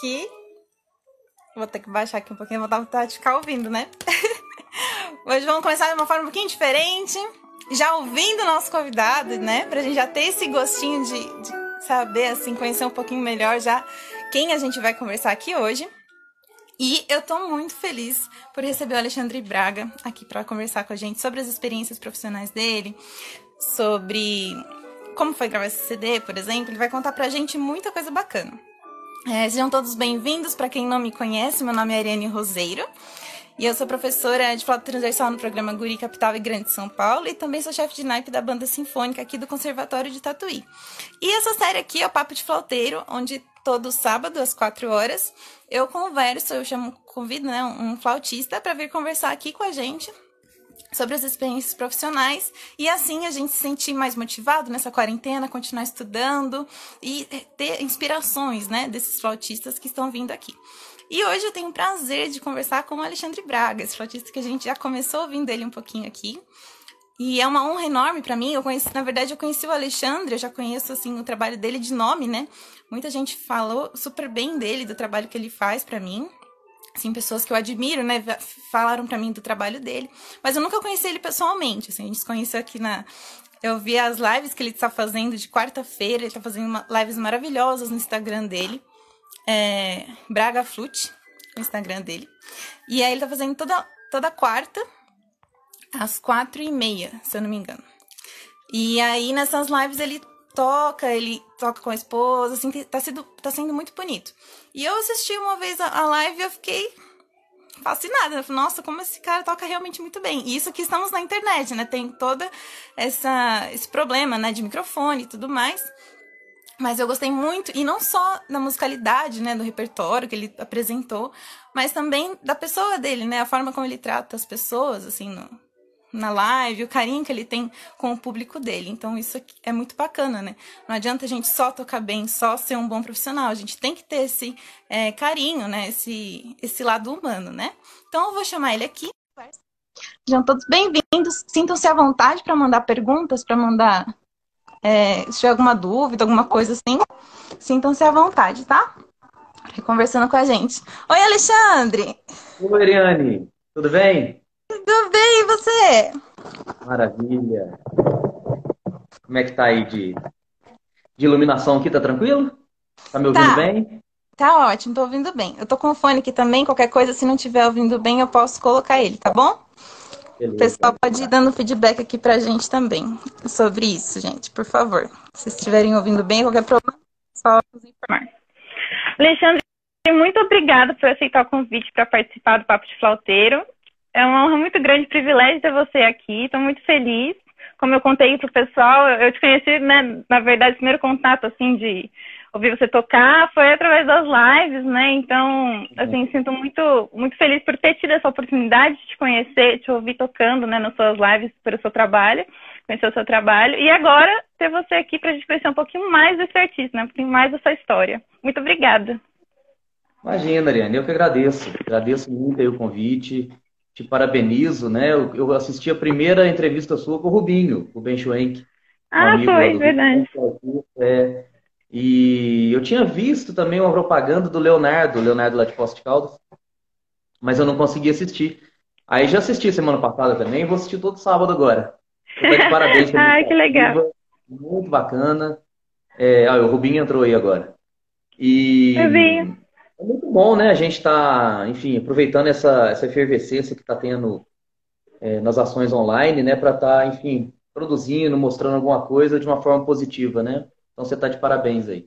que. Vou ter que baixar aqui um pouquinho, vou dar de ficar ouvindo, né? Hoje vamos começar de uma forma um pouquinho diferente. Já ouvindo o nosso convidado, né? Pra gente já ter esse gostinho de, de saber, assim, conhecer um pouquinho melhor já quem a gente vai conversar aqui hoje. E eu tô muito feliz por receber o Alexandre Braga aqui para conversar com a gente sobre as experiências profissionais dele, sobre como foi gravar esse CD, por exemplo. Ele vai contar pra gente muita coisa bacana. É, sejam todos bem-vindos. Para quem não me conhece, meu nome é Ariane Roseiro. E eu sou professora de flauta transversal no programa Guri Capital e Grande São Paulo e também sou chefe de naipe da banda sinfônica aqui do Conservatório de Tatuí. E essa série aqui é o Papo de Flauteiro, onde todo sábado às quatro horas eu converso, eu chamo, convido né, um flautista para vir conversar aqui com a gente sobre as experiências profissionais e assim a gente se sentir mais motivado nessa quarentena, continuar estudando e ter inspirações, né, desses flautistas que estão vindo aqui. E hoje eu tenho o prazer de conversar com o Alexandre Braga, esse flautista que a gente já começou ouvindo ele um pouquinho aqui. E é uma honra enorme para mim. Eu conheci, na verdade, eu conheci o Alexandre, eu já conheço assim o trabalho dele de nome, né? Muita gente falou super bem dele, do trabalho que ele faz para mim. Assim, pessoas que eu admiro, né, falaram para mim do trabalho dele, mas eu nunca conheci ele pessoalmente, assim, a gente se conheceu aqui na eu vi as lives que ele está fazendo de quarta-feira, ele está fazendo uma, lives maravilhosas no Instagram dele é, Braga Flute, o Instagram dele. E aí ele tá fazendo toda, toda quarta, às quatro e meia, se eu não me engano. E aí nessas lives ele toca, ele toca com a esposa, assim, tá, sido, tá sendo muito bonito. E eu assisti uma vez a, a live e eu fiquei fascinada. Nossa, como esse cara toca realmente muito bem. E isso que estamos na internet, né? Tem toda essa esse problema, né, de microfone e tudo mais. Mas eu gostei muito, e não só da musicalidade, né, do repertório que ele apresentou, mas também da pessoa dele, né, a forma como ele trata as pessoas, assim, no, na live, o carinho que ele tem com o público dele. Então isso é muito bacana, né? Não adianta a gente só tocar bem, só ser um bom profissional. A gente tem que ter esse é, carinho, né? Esse, esse lado humano, né? Então eu vou chamar ele aqui. Sejam todos bem-vindos. Sintam-se à vontade para mandar perguntas, para mandar é, se tiver alguma dúvida, alguma coisa assim, sintam-se à vontade, tá? Conversando com a gente. Oi, Alexandre! Oi, Ariane! Tudo bem? Tudo bem, e você? Maravilha! Como é que tá aí de, de iluminação aqui? Tá tranquilo? Tá me ouvindo tá. bem? Tá ótimo, tô ouvindo bem. Eu tô com o fone aqui também, qualquer coisa, se não estiver ouvindo bem, eu posso colocar ele, tá bom? Beleza. O pessoal pode ir dando feedback aqui pra gente também sobre isso, gente, por favor. Se estiverem ouvindo bem, qualquer problema, só nos informar. Alexandre, muito obrigada por aceitar o convite para participar do Papo de Flauteiro. É uma honra muito grande, privilégio ter você aqui. Estou muito feliz. Como eu contei para o pessoal, eu te conheci, né, na verdade, o primeiro contato, assim, de ouvir você tocar foi através das lives, né? Então, assim, sinto muito, muito feliz por ter tido essa oportunidade de te conhecer, te ouvir tocando, né, nas suas lives, pelo seu trabalho, conhecer o seu trabalho. E agora, ter você aqui para a gente conhecer um pouquinho mais desse artista, né? Um pouquinho mais da sua história. Muito obrigada. Imagina, Ariane, eu que agradeço. Agradeço muito o convite. Te parabenizo, né? Eu assisti a primeira entrevista sua com o Rubinho, o Ben Schwenk. Ah, foi, verdade. É, e eu tinha visto também uma propaganda do Leonardo, Leonardo lá de Poste Caldas, mas eu não consegui assistir. Aí já assisti semana passada também, vou assistir todo sábado agora. Então, parabéns. Ai, que legal. Muito bacana. É, ah, o Rubinho entrou aí agora. E Rubinho. É muito bom, né? A gente está, enfim, aproveitando essa, essa efervescência que está tendo é, nas ações online, né? Para estar, tá, enfim, produzindo, mostrando alguma coisa de uma forma positiva, né? Então você está de parabéns aí.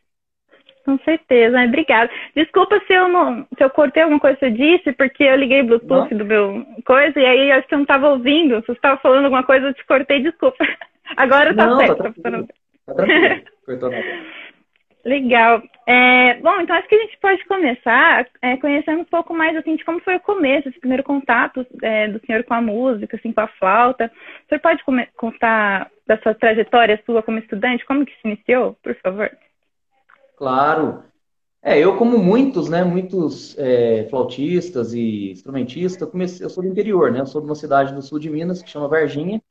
Com certeza, obrigada. Desculpa se eu não, se eu cortei alguma coisa que você disse, porque eu liguei Bluetooth não. do meu coisa e aí acho que eu não estava ouvindo. Se você estava falando alguma coisa, eu te cortei, desculpa. Agora tá não, certo. Tá tranquilo. Tá tranquilo. Cortou nada. Legal. É, bom, então acho que a gente pode começar é, conhecendo um pouco mais assim, de como foi o começo, esse primeiro contato é, do senhor com a música, assim, com a flauta. O senhor pode contar da sua trajetória sua como estudante, como que se iniciou, por favor? Claro. É, eu como muitos, né, muitos é, flautistas e instrumentistas, comecei, eu sou do interior, né, eu sou de uma cidade do sul de Minas que chama Varginha.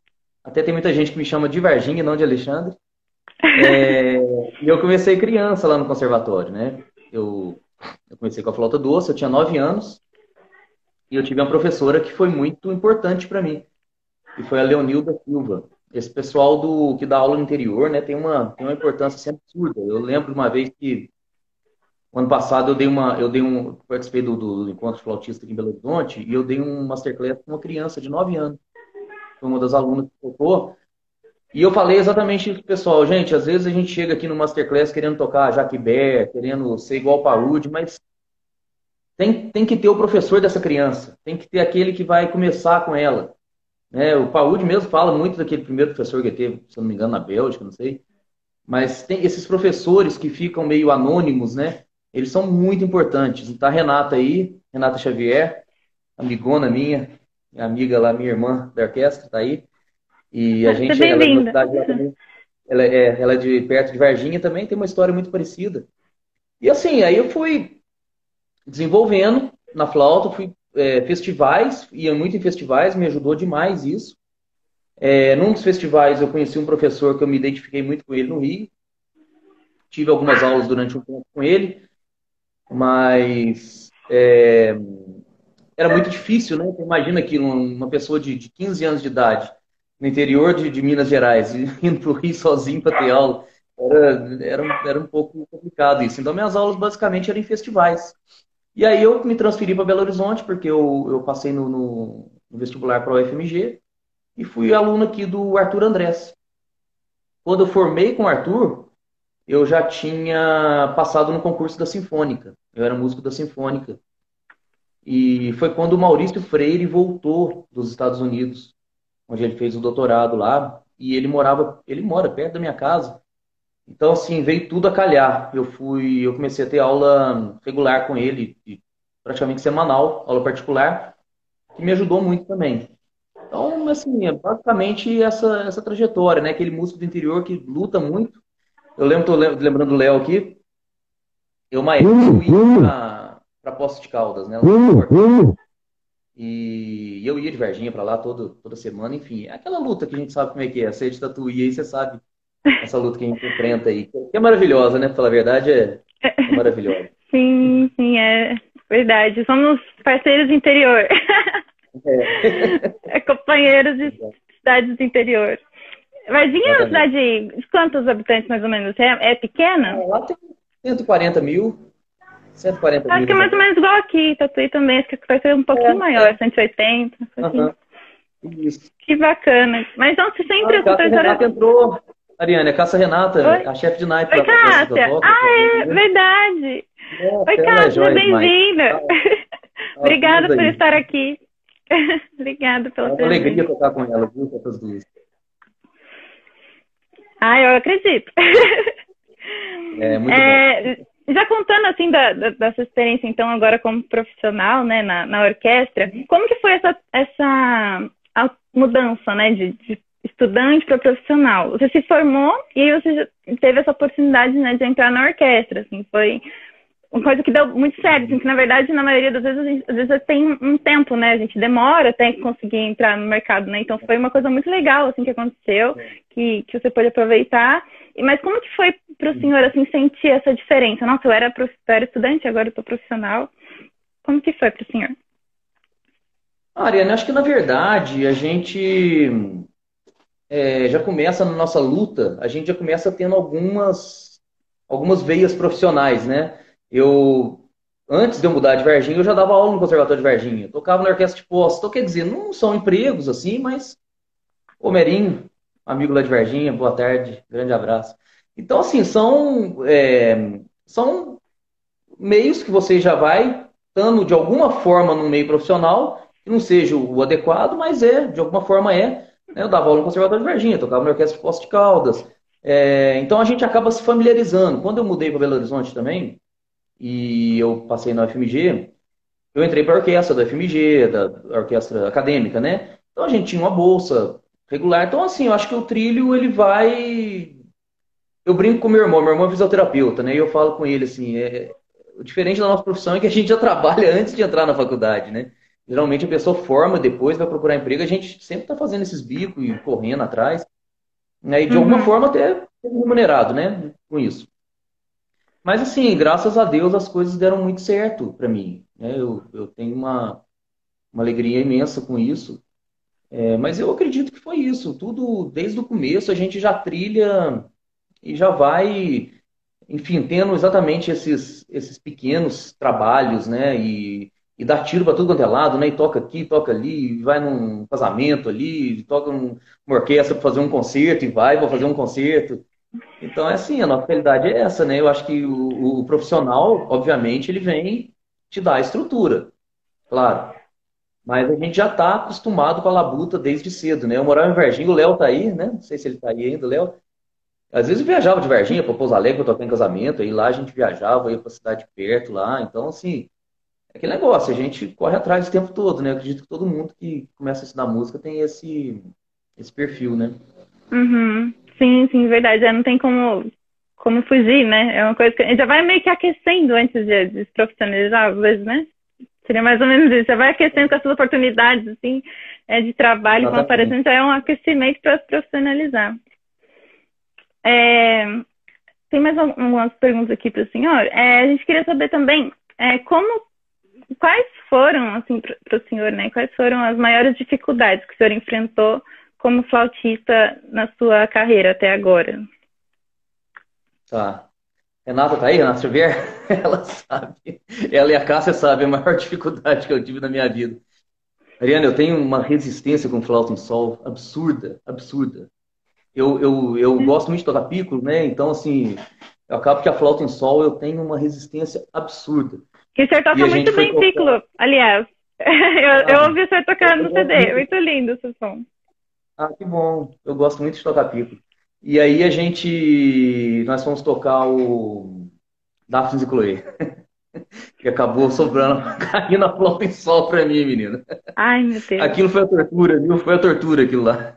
Até tem muita gente que me chama de Varginha, não de Alexandre. É, eu comecei criança lá no conservatório, né? Eu Eu comecei com a flauta doce, eu tinha nove anos. E eu tive uma professora que foi muito importante para mim. E foi a Leonilda Silva. Esse pessoal do que dá aula no interior, né, tem uma, tem uma importância assim, absurda. Eu lembro uma vez que ano passado eu dei uma, eu dei um, participei do, do encontro flautista aqui em Belo Horizonte e eu dei um masterclass com uma criança de 9 anos. Foi uma das alunas que tocou. E eu falei exatamente isso, pessoal. Gente, às vezes a gente chega aqui no Masterclass querendo tocar Bear, querendo ser igual Parude, mas tem, tem que ter o professor dessa criança. Tem que ter aquele que vai começar com ela. É, o Paúde mesmo fala muito daquele primeiro professor que teve, se não me engano, na Bélgica, não sei. Mas tem esses professores que ficam meio anônimos, né? Eles são muito importantes. Então, a Renata aí, Renata Xavier, amigona minha, amiga lá, minha irmã da orquestra, tá aí. E a gente, ela é cidade lá também. Ela é, ela é de perto de Varginha também, tem uma história muito parecida. E assim, aí eu fui desenvolvendo na flauta, fui é, festivais, ia muito em festivais, me ajudou demais isso. É, num dos festivais eu conheci um professor que eu me identifiquei muito com ele no Rio. Tive algumas aulas durante um tempo com ele, mas é, era muito difícil, né? Imagina que uma pessoa de, de 15 anos de idade no interior de, de Minas Gerais, indo para o Rio sozinho para ter aula. Era, era, era um pouco complicado isso. Então, minhas aulas basicamente eram em festivais. E aí eu me transferi para Belo Horizonte, porque eu, eu passei no, no, no vestibular para o UFMG e fui aluno aqui do Arthur Andrés. Quando eu formei com o Arthur, eu já tinha passado no concurso da Sinfônica. Eu era músico da Sinfônica. E foi quando o Maurício Freire voltou dos Estados Unidos onde ele fez o doutorado lá, e ele morava, ele mora perto da minha casa. Então, assim, veio tudo a calhar. Eu fui, eu comecei a ter aula regular com ele, praticamente semanal, aula particular, que me ajudou muito também. Então, assim, é basicamente essa, essa trajetória, né? Aquele músico do interior que luta muito. Eu lembro, tô lembrando do Léo aqui, eu, época, eu ia para Poço de Caldas, né? E eu ia de Varginha para lá todo, toda semana, enfim. É aquela luta que a gente sabe como é que é. Você é de Tatuí aí, você sabe essa luta que a gente enfrenta aí. Que é maravilhosa, né? Pela verdade, é, é maravilhosa. Sim, sim, é verdade. Somos parceiros do interior. É, é companheiros de cidades do interior. Varginha é uma cidade de quantos habitantes, mais ou menos? É, é pequena? É, lá tem 140 mil. 140 Acho que é mais ou menos igual aqui, Tatuí também, acho que vai ser um pouquinho é, maior, é. 180. Assim. Isso. Que bacana. Mas não, você sempre ah, a Cássia Renata entrou. Ariane, a Cássia Renata, Oi? a chefe de night. Oi, Cássia. ah, é, verdade. É, Oi, Cássia, é bem-vinda. Ah, Obrigada por estar aqui. Obrigada pela sua É uma alegria tocar com ela, viu, com essas duas. Ah, eu acredito. É, muito é, bom. Já contando assim da, da, da, sua experiência então agora como profissional, né, na, na orquestra, como que foi essa, essa mudança, né, de, de estudante para profissional? Você se formou e você teve essa oportunidade, né, de entrar na orquestra, assim, foi uma coisa que deu muito certo, assim, que na verdade, na maioria das vezes, a gente, às vezes tem um tempo, né, a gente demora até conseguir entrar no mercado, né, então foi uma coisa muito legal, assim, que aconteceu, que, que você pôde aproveitar, mas como que foi para o senhor, assim, sentir essa diferença? Nossa, eu era, eu era estudante, agora eu estou profissional. Como que foi para o senhor? Ariane, acho que na verdade a gente é, já começa na nossa luta, a gente já começa tendo algumas, algumas veias profissionais, né? Eu, antes de eu mudar de Varginha, eu já dava aula no Conservatório de Varginha. Eu tocava na orquestra de posto. Então, quer dizer, não são empregos assim, mas... Ô, Merinho, amigo lá de Varginha, boa tarde, grande abraço. Então, assim, são, é, são meios que você já vai estando de alguma forma no meio profissional, que não seja o adequado, mas é, de alguma forma é. Né? Eu dava aula no Conservatório de Varginha, tocava na Orquestra de Poço de Caldas. É, então a gente acaba se familiarizando. Quando eu mudei para Belo Horizonte também, e eu passei na UFMG, eu entrei para a orquestra da UFMG, da orquestra acadêmica, né? Então a gente tinha uma bolsa regular. Então, assim, eu acho que o trilho ele vai eu brinco com meu irmão, meu irmão é fisioterapeuta, né? E eu falo com ele assim, é, o diferente da nossa profissão é que a gente já trabalha antes de entrar na faculdade, né? Geralmente a pessoa forma, depois vai procurar emprego, a gente sempre está fazendo esses bicos e correndo atrás, né? E de uhum. alguma forma até remunerado, né? Com isso. Mas assim, graças a Deus as coisas deram muito certo para mim. Né? Eu, eu tenho uma, uma alegria imensa com isso. É, mas eu acredito que foi isso. Tudo desde o começo a gente já trilha e já vai, enfim, tendo exatamente esses, esses pequenos trabalhos, né? E, e dá tiro para tudo quanto é lado, né? E toca aqui, toca ali, vai num casamento ali, toca numa orquestra para fazer um concerto e vai para fazer um concerto. Então é assim, a nossa realidade é essa, né? Eu acho que o, o profissional, obviamente, ele vem te dar a estrutura, claro. Mas a gente já está acostumado com a labuta desde cedo, né? Eu morava em Varginha, o Léo tá aí, né? Não sei se ele tá aí ainda, Léo. Às vezes eu viajava de Varginha para Pouso Alegre tocar em casamento, aí lá a gente viajava, ia para cidade perto lá. Então, assim, é aquele negócio, a gente corre atrás o tempo todo, né? Eu acredito que todo mundo que começa a estudar música tem esse, esse perfil, né? Uhum. Sim, sim, verdade. Já não tem como, como fugir, né? É uma coisa que já vai meio que aquecendo antes de, de se profissionalizar, às vezes, né? Seria mais ou menos isso. Você vai aquecendo com as suas oportunidades, assim, é, de trabalho, vão aparecendo, já é um aquecimento para se profissionalizar. É, tem mais algumas perguntas aqui para o senhor. É, a gente queria saber também é, como, quais foram, assim, para o senhor, né? Quais foram as maiores dificuldades que o senhor enfrentou como flautista na sua carreira até agora? Tá. Renata tá aí, Renata Xavier? Ela sabe. Ela e a Cássia sabem a maior dificuldade que eu tive na minha vida. Ariana, eu tenho uma resistência com flauta em sol absurda, absurda. Eu, eu, eu gosto muito de tocar piccolo, né? Então, assim, eu acabo que a flauta em sol eu tenho uma resistência absurda. Que o senhor toca muito bem tocar... piccolo, aliás. eu, ah, eu ouvi o senhor tocando no CD, muito lindo seu som. Ah, que bom. Eu gosto muito de tocar pico. E aí a gente. Nós fomos tocar o Daphne e Chloe. que acabou sobrando, caindo a flauta em sol pra mim, menina. Ai, meu Deus. Aquilo foi a tortura, viu? Foi a tortura aquilo lá.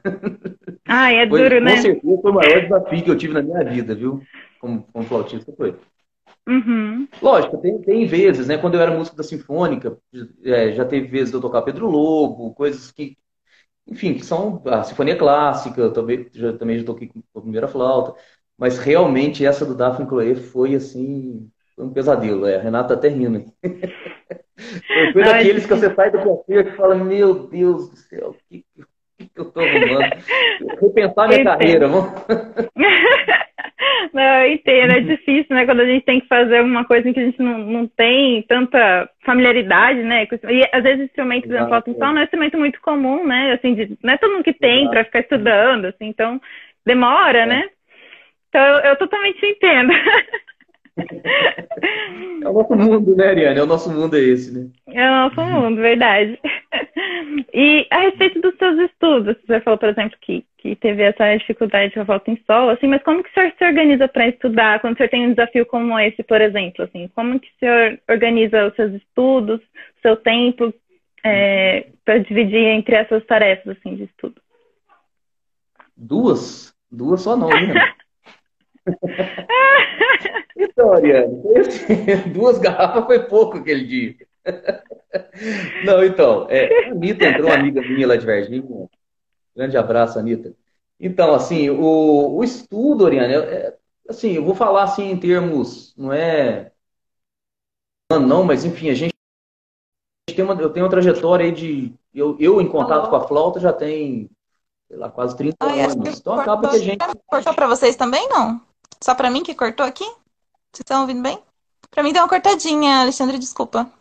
Ai, é foi, duro, né? Com certeza foi o maior desafio que eu tive na minha vida, viu? Como, como flautista foi. Uhum. Lógico, tem, tem vezes, né? Quando eu era músico da Sinfônica, é, já teve vezes de eu tocar Pedro Lobo, coisas que, enfim, que são a sinfonia clássica, eu também já, também já toquei com a primeira flauta, mas realmente essa do Daphne Chloé foi assim, foi um pesadelo, é, a Renata até rindo. foi daqueles que você sai do concerto e fala, meu Deus do céu, o que, que, que eu tô arrumando? Repensar minha carreira, vamos. Não, eu entendo, é difícil, né? Quando a gente tem que fazer uma coisa em que a gente não, não tem tanta familiaridade, né? E às vezes instrumento de flauta não é um instrumento muito comum, né? Assim, de, não é todo mundo que tem para ficar estudando, assim, então demora, é. né? Então eu, eu totalmente entendo. É o nosso mundo, né, Ariane? É o nosso mundo é esse, né? É o nosso mundo, verdade. E a respeito dos seus estudos, você falou, por exemplo, que, que teve essa dificuldade de volta em solo, assim, mas como que o senhor se organiza para estudar quando o senhor tem um desafio como esse, por exemplo, assim? Como que o senhor organiza os seus estudos, o seu tempo é, para dividir entre essas tarefas, assim, de estudo? Duas? Duas só não, né? então, Ariane, duas garrafas foi pouco aquele dia. Não, então, é, a Anitta entrou, uma amiga minha lá de Varginha. Grande abraço, Anitta. Então, assim, o, o estudo, Oriane, é, assim, eu vou falar assim em termos, não é. Não, mas enfim, a gente tem uma, eu tenho uma trajetória aí de. Eu, eu em contato com a flauta já tem, sei lá, quase 30 Ai, anos. Então acaba que a gente. Cortou para vocês também, não? Só para mim que cortou aqui? Vocês estão ouvindo bem? Para mim deu uma cortadinha, Alexandre, desculpa.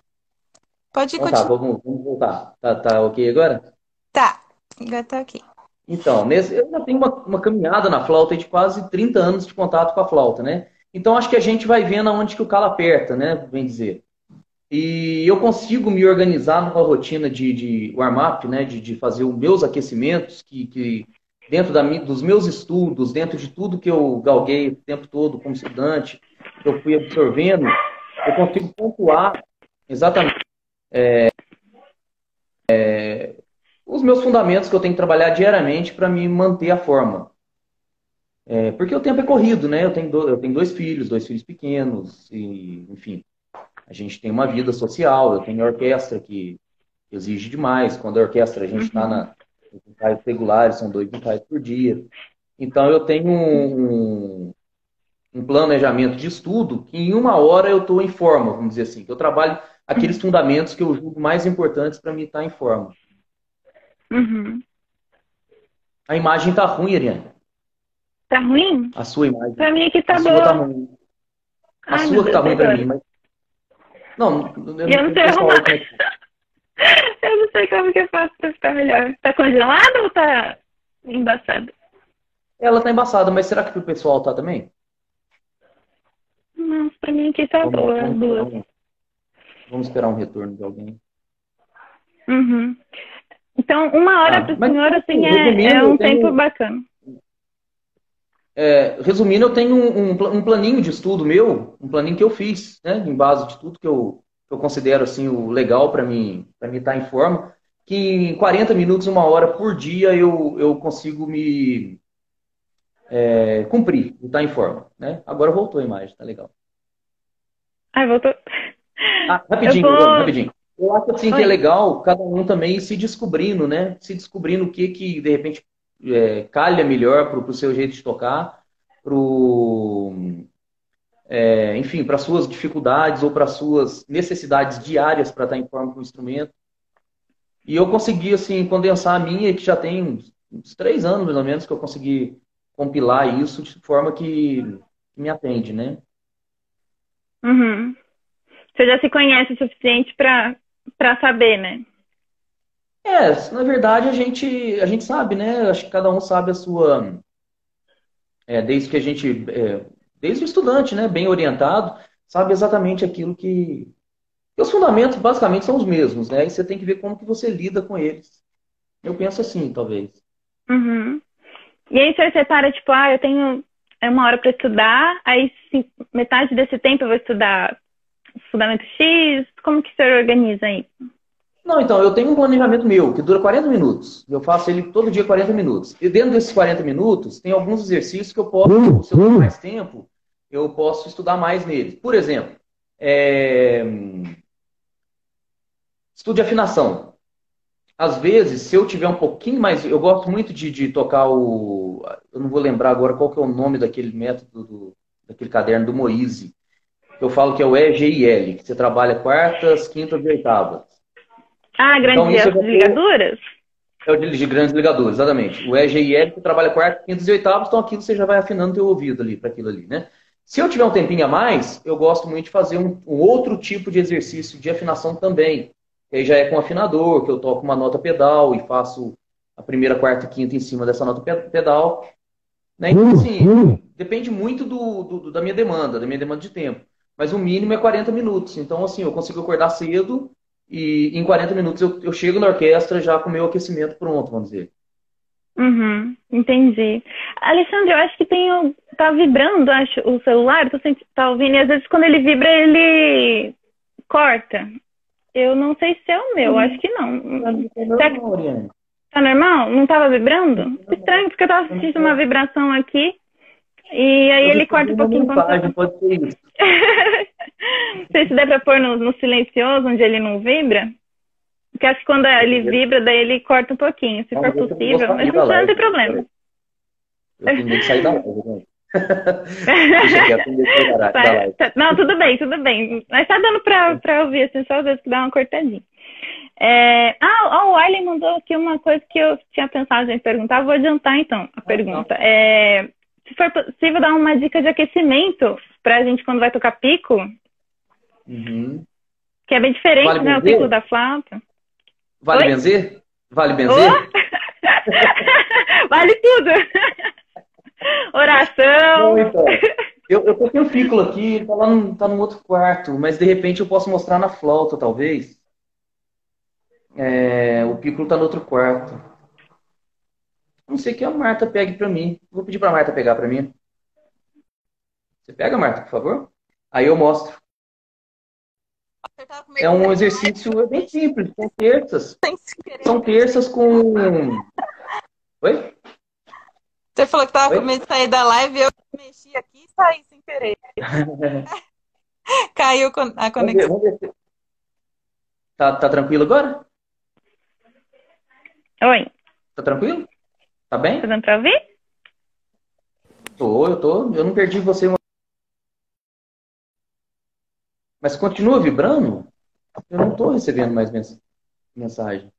Pode então, tá, continuar. Tá, vamos, vamos voltar. Tá, tá ok agora? Tá, agora tá ok. Então, nesse, eu já tenho uma, uma caminhada na flauta de quase 30 anos de contato com a flauta, né? Então, acho que a gente vai vendo aonde que o calo aperta, né? Bem dizer. E eu consigo me organizar numa rotina de, de warm-up, né? De, de fazer os meus aquecimentos, que, que dentro da, dos meus estudos, dentro de tudo que eu galguei o tempo todo como estudante, que eu fui absorvendo, eu consigo pontuar exatamente é, é, os meus fundamentos que eu tenho que trabalhar diariamente para me manter a forma. É, porque o tempo é corrido, né? Eu tenho, do, eu tenho dois filhos, dois filhos pequenos, e, enfim, a gente tem uma vida social, eu tenho orquestra que exige demais. Quando a orquestra a gente está uhum. na ensaios regulares, são dois ensaios por dia. Então eu tenho um, um planejamento de estudo que em uma hora eu estou em forma, vamos dizer assim. Que eu trabalho aqueles fundamentos que eu julgo mais importantes para mim estar em forma. Uhum. A imagem tá ruim, Ariane. Tá ruim? A sua imagem. Pra mim aqui tá a boa. Sua tá ruim. A Ai, sua que tá ruim pra mim, mas. Não, eu, eu não sei arrumar. eu não sei como que eu faço pra ficar melhor. Tá congelado ou tá embaçado? Ela tá embaçada, mas será que pro pessoal tá também? Não, pra mim aqui tá vamos, boa. Vamos, Vamos, vamos esperar um retorno de alguém. Uhum. Então, uma hora ah, para o senhor, assim, é, é um tenho, tempo bacana. É, resumindo, eu tenho um, um, um, planinho de estudo meu, um planinho que eu fiz, né, em base de tudo que eu, que eu considero assim, o legal para mim para mim estar tá em forma, que em 40 minutos, uma hora por dia, eu, eu consigo me é, cumprir, estar tá em forma. Né? Agora voltou a imagem, tá legal. Ah, voltou. Ah, rapidinho, vou... rapidinho. Eu acho assim Oi. que é legal cada um também se descobrindo, né? Se descobrindo o que que de repente é, calha melhor para o seu jeito de tocar, pro, é, enfim, para suas dificuldades ou para suas necessidades diárias para estar em forma com o instrumento. E eu consegui assim condensar a minha, que já tem uns, uns três anos mais ou menos que eu consegui compilar isso de forma que, que me atende, né? Uhum. Você já se conhece o suficiente para para saber, né? É, na verdade a gente, a gente sabe, né? Acho que cada um sabe a sua. É, desde que a gente. É, desde o estudante, né? Bem orientado, sabe exatamente aquilo que. Os fundamentos basicamente são os mesmos, né? E você tem que ver como que você lida com eles. Eu penso assim, talvez. Uhum. E aí você separa, tipo, ah, eu tenho uma hora para estudar, aí metade desse tempo eu vou estudar fundamento X? Como que você organiza aí? Não, então, eu tenho um planejamento meu que dura 40 minutos. Eu faço ele todo dia 40 minutos. E dentro desses 40 minutos, tem alguns exercícios que eu posso, se eu tenho mais tempo, eu posso estudar mais neles. Por exemplo, é... estudo de afinação. Às vezes, se eu tiver um pouquinho mais. Eu gosto muito de, de tocar o. Eu não vou lembrar agora qual que é o nome daquele método, do, daquele caderno do Moise que eu falo que é o EGIL, que você trabalha quartas, quintas e oitavas. Ah, grandes então, ligaduras? É o de grandes ligaduras, exatamente. O EGIL que trabalha quartas, quintas e oitavas, então aquilo você já vai afinando teu ouvido ali para aquilo ali, né? Se eu tiver um tempinho a mais, eu gosto muito de fazer um, um outro tipo de exercício de afinação também. Que aí já é com afinador, que eu toco uma nota pedal e faço a primeira, quarta e quinta em cima dessa nota pedal. Né? Então, assim, depende muito do, do, da minha demanda, da minha demanda de tempo mas o mínimo é 40 minutos. Então, assim, eu consigo acordar cedo e em 40 minutos eu, eu chego na orquestra já com o meu aquecimento pronto, vamos dizer. Uhum, entendi. Alexandre, eu acho que tem tá vibrando, acho, o celular, tô sentindo, tá ouvindo, e às vezes quando ele vibra, ele corta. Eu não sei se é o meu, uhum. acho que não. Tá normal, Tá normal? Não tava vibrando? Estranho, porque eu tava sentindo uma vibração aqui. E aí ele corta um pouquinho. Mensagem, pode ser isso. sei se der pra pôr no, no, silencioso, onde ele não vibra. Porque acho que quando ele vibra, daí ele corta um pouquinho, se for possível. Mas não, não tem problema. Eu tenho que sair da live, né? tá, não, tudo bem, tudo bem. Mas tá dando pra, pra ouvir, assim, só às vezes que dá uma cortadinha. É... Ah, o Arlen mandou aqui uma coisa que eu tinha pensado em perguntar. Vou adiantar então a pergunta. É se for possível, dar uma dica de aquecimento pra gente quando vai tocar pico. Uhum. Que é bem diferente, vale né? O pico da flauta. Vale Oi? benzer? Vale benzer? Oh! vale tudo! Oração! então, eu, eu toquei o pico aqui, ele tá lá no, tá no outro quarto, mas de repente eu posso mostrar na flauta, talvez. É, o pico tá no outro quarto. Não sei que a Marta pegue para mim. Vou pedir para a Marta pegar para mim. Você pega, Marta, por favor? Aí eu mostro. É um exercício bem simples, são terças. São terças com. Oi? Você falou que tava Oi? com medo de sair da live, eu mexi aqui e saí sem querer. Caiu a conexão. Vamos ver, vamos ver. Tá, tá tranquilo agora? Oi. Tá tranquilo? Tá bem? Tá dando pra ouvir? Tô, eu tô. Eu não perdi você Mas continua vibrando? Eu não estou recebendo mais mensagem.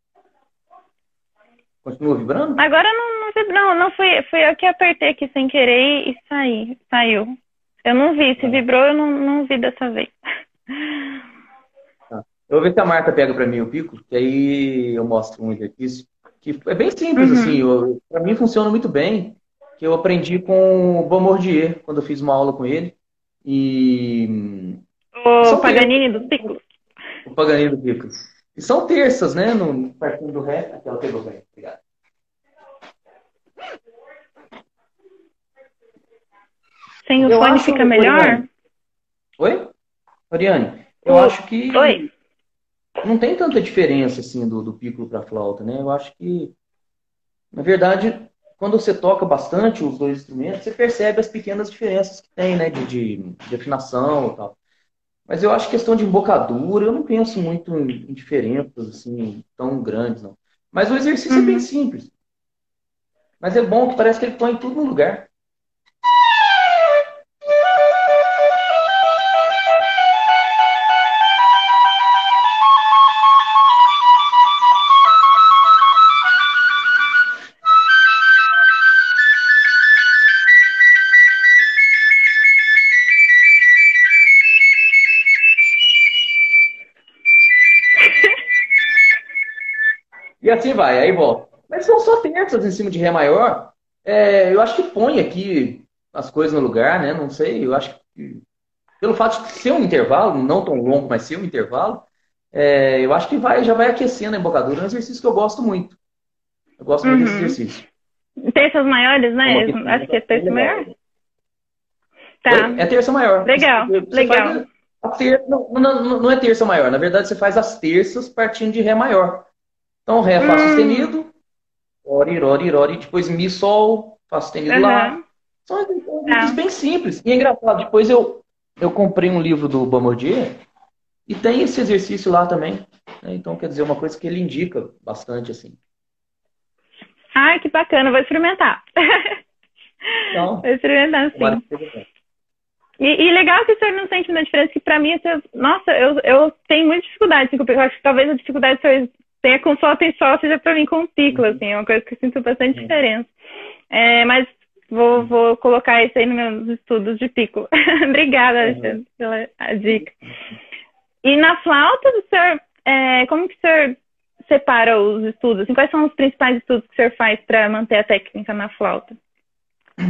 Continua vibrando? Agora não, não não fui, fui eu que apertei aqui sem querer e saí, saiu. Eu não vi, se é. vibrou eu não, não vi dessa vez. Tá. Eu vou ver se a Marta pega para mim o pico, que aí eu mostro um exercício que é bem simples, uhum. assim, para mim funciona muito bem, que eu aprendi com o Bomordier, quando eu fiz uma aula com ele. E. O Paganini do Pico. O Paganini do Pico. E são terças, né? No partindo do Ré. Aquela pegou bem. Obrigado. Sem o eu fone fica melhor? Oriane. Oi? Oriane, eu Oi. acho que. Oi. Não tem tanta diferença assim do, do piccolo para flauta, né? Eu acho que, na verdade, quando você toca bastante os dois instrumentos, você percebe as pequenas diferenças que tem, né? De, de, de afinação e tal. Mas eu acho questão de embocadura, eu não penso muito em diferenças assim tão grandes, não. Mas o exercício uhum. é bem uhum. simples. Mas é bom que parece que ele põe tudo no lugar. Assim vai, aí volta. Mas são só terças em cima de Ré maior. É, eu acho que põe aqui as coisas no lugar, né? Não sei, eu acho que pelo fato de ser um intervalo, não tão longo, mas ser um intervalo, é, eu acho que vai, já vai aquecendo a embocadura. É um exercício que eu gosto muito. Eu gosto muito desse uhum. exercício. Terças maiores, né? Acho que é terça maior. Tá. É terça maior. Legal, você, você legal. Ter... Não, não, não, é terça maior. Na verdade, você faz as terças partindo de Ré maior. Então, Ré, Fá hum. sustenido, Ori, Rori, Rori, depois Mi, Sol, Fá sustenido uhum. Lá. São exercícios tá. bem simples. E é engraçado, depois eu, eu comprei um livro do Bamordier e tem esse exercício lá também. Né? Então, quer dizer, uma coisa que ele indica bastante, assim. Ai, que bacana, vou experimentar. Então, vou experimentar, sim. E, e, legal que o senhor não sente uma diferença, que pra mim, nossa, eu, eu tenho muita dificuldade, assim, eu acho que talvez a dificuldade do senhor tenha com sol tem sol, seja para mim com pico, uhum. assim, é uma coisa que eu sinto bastante uhum. diferença. É, mas vou, uhum. vou colocar isso aí nos meus estudos de pico. Obrigada, Alexandre, pela dica. E na flauta, o senhor, é, como que o senhor separa os estudos? Assim, quais são os principais estudos que o senhor faz para manter a técnica na flauta?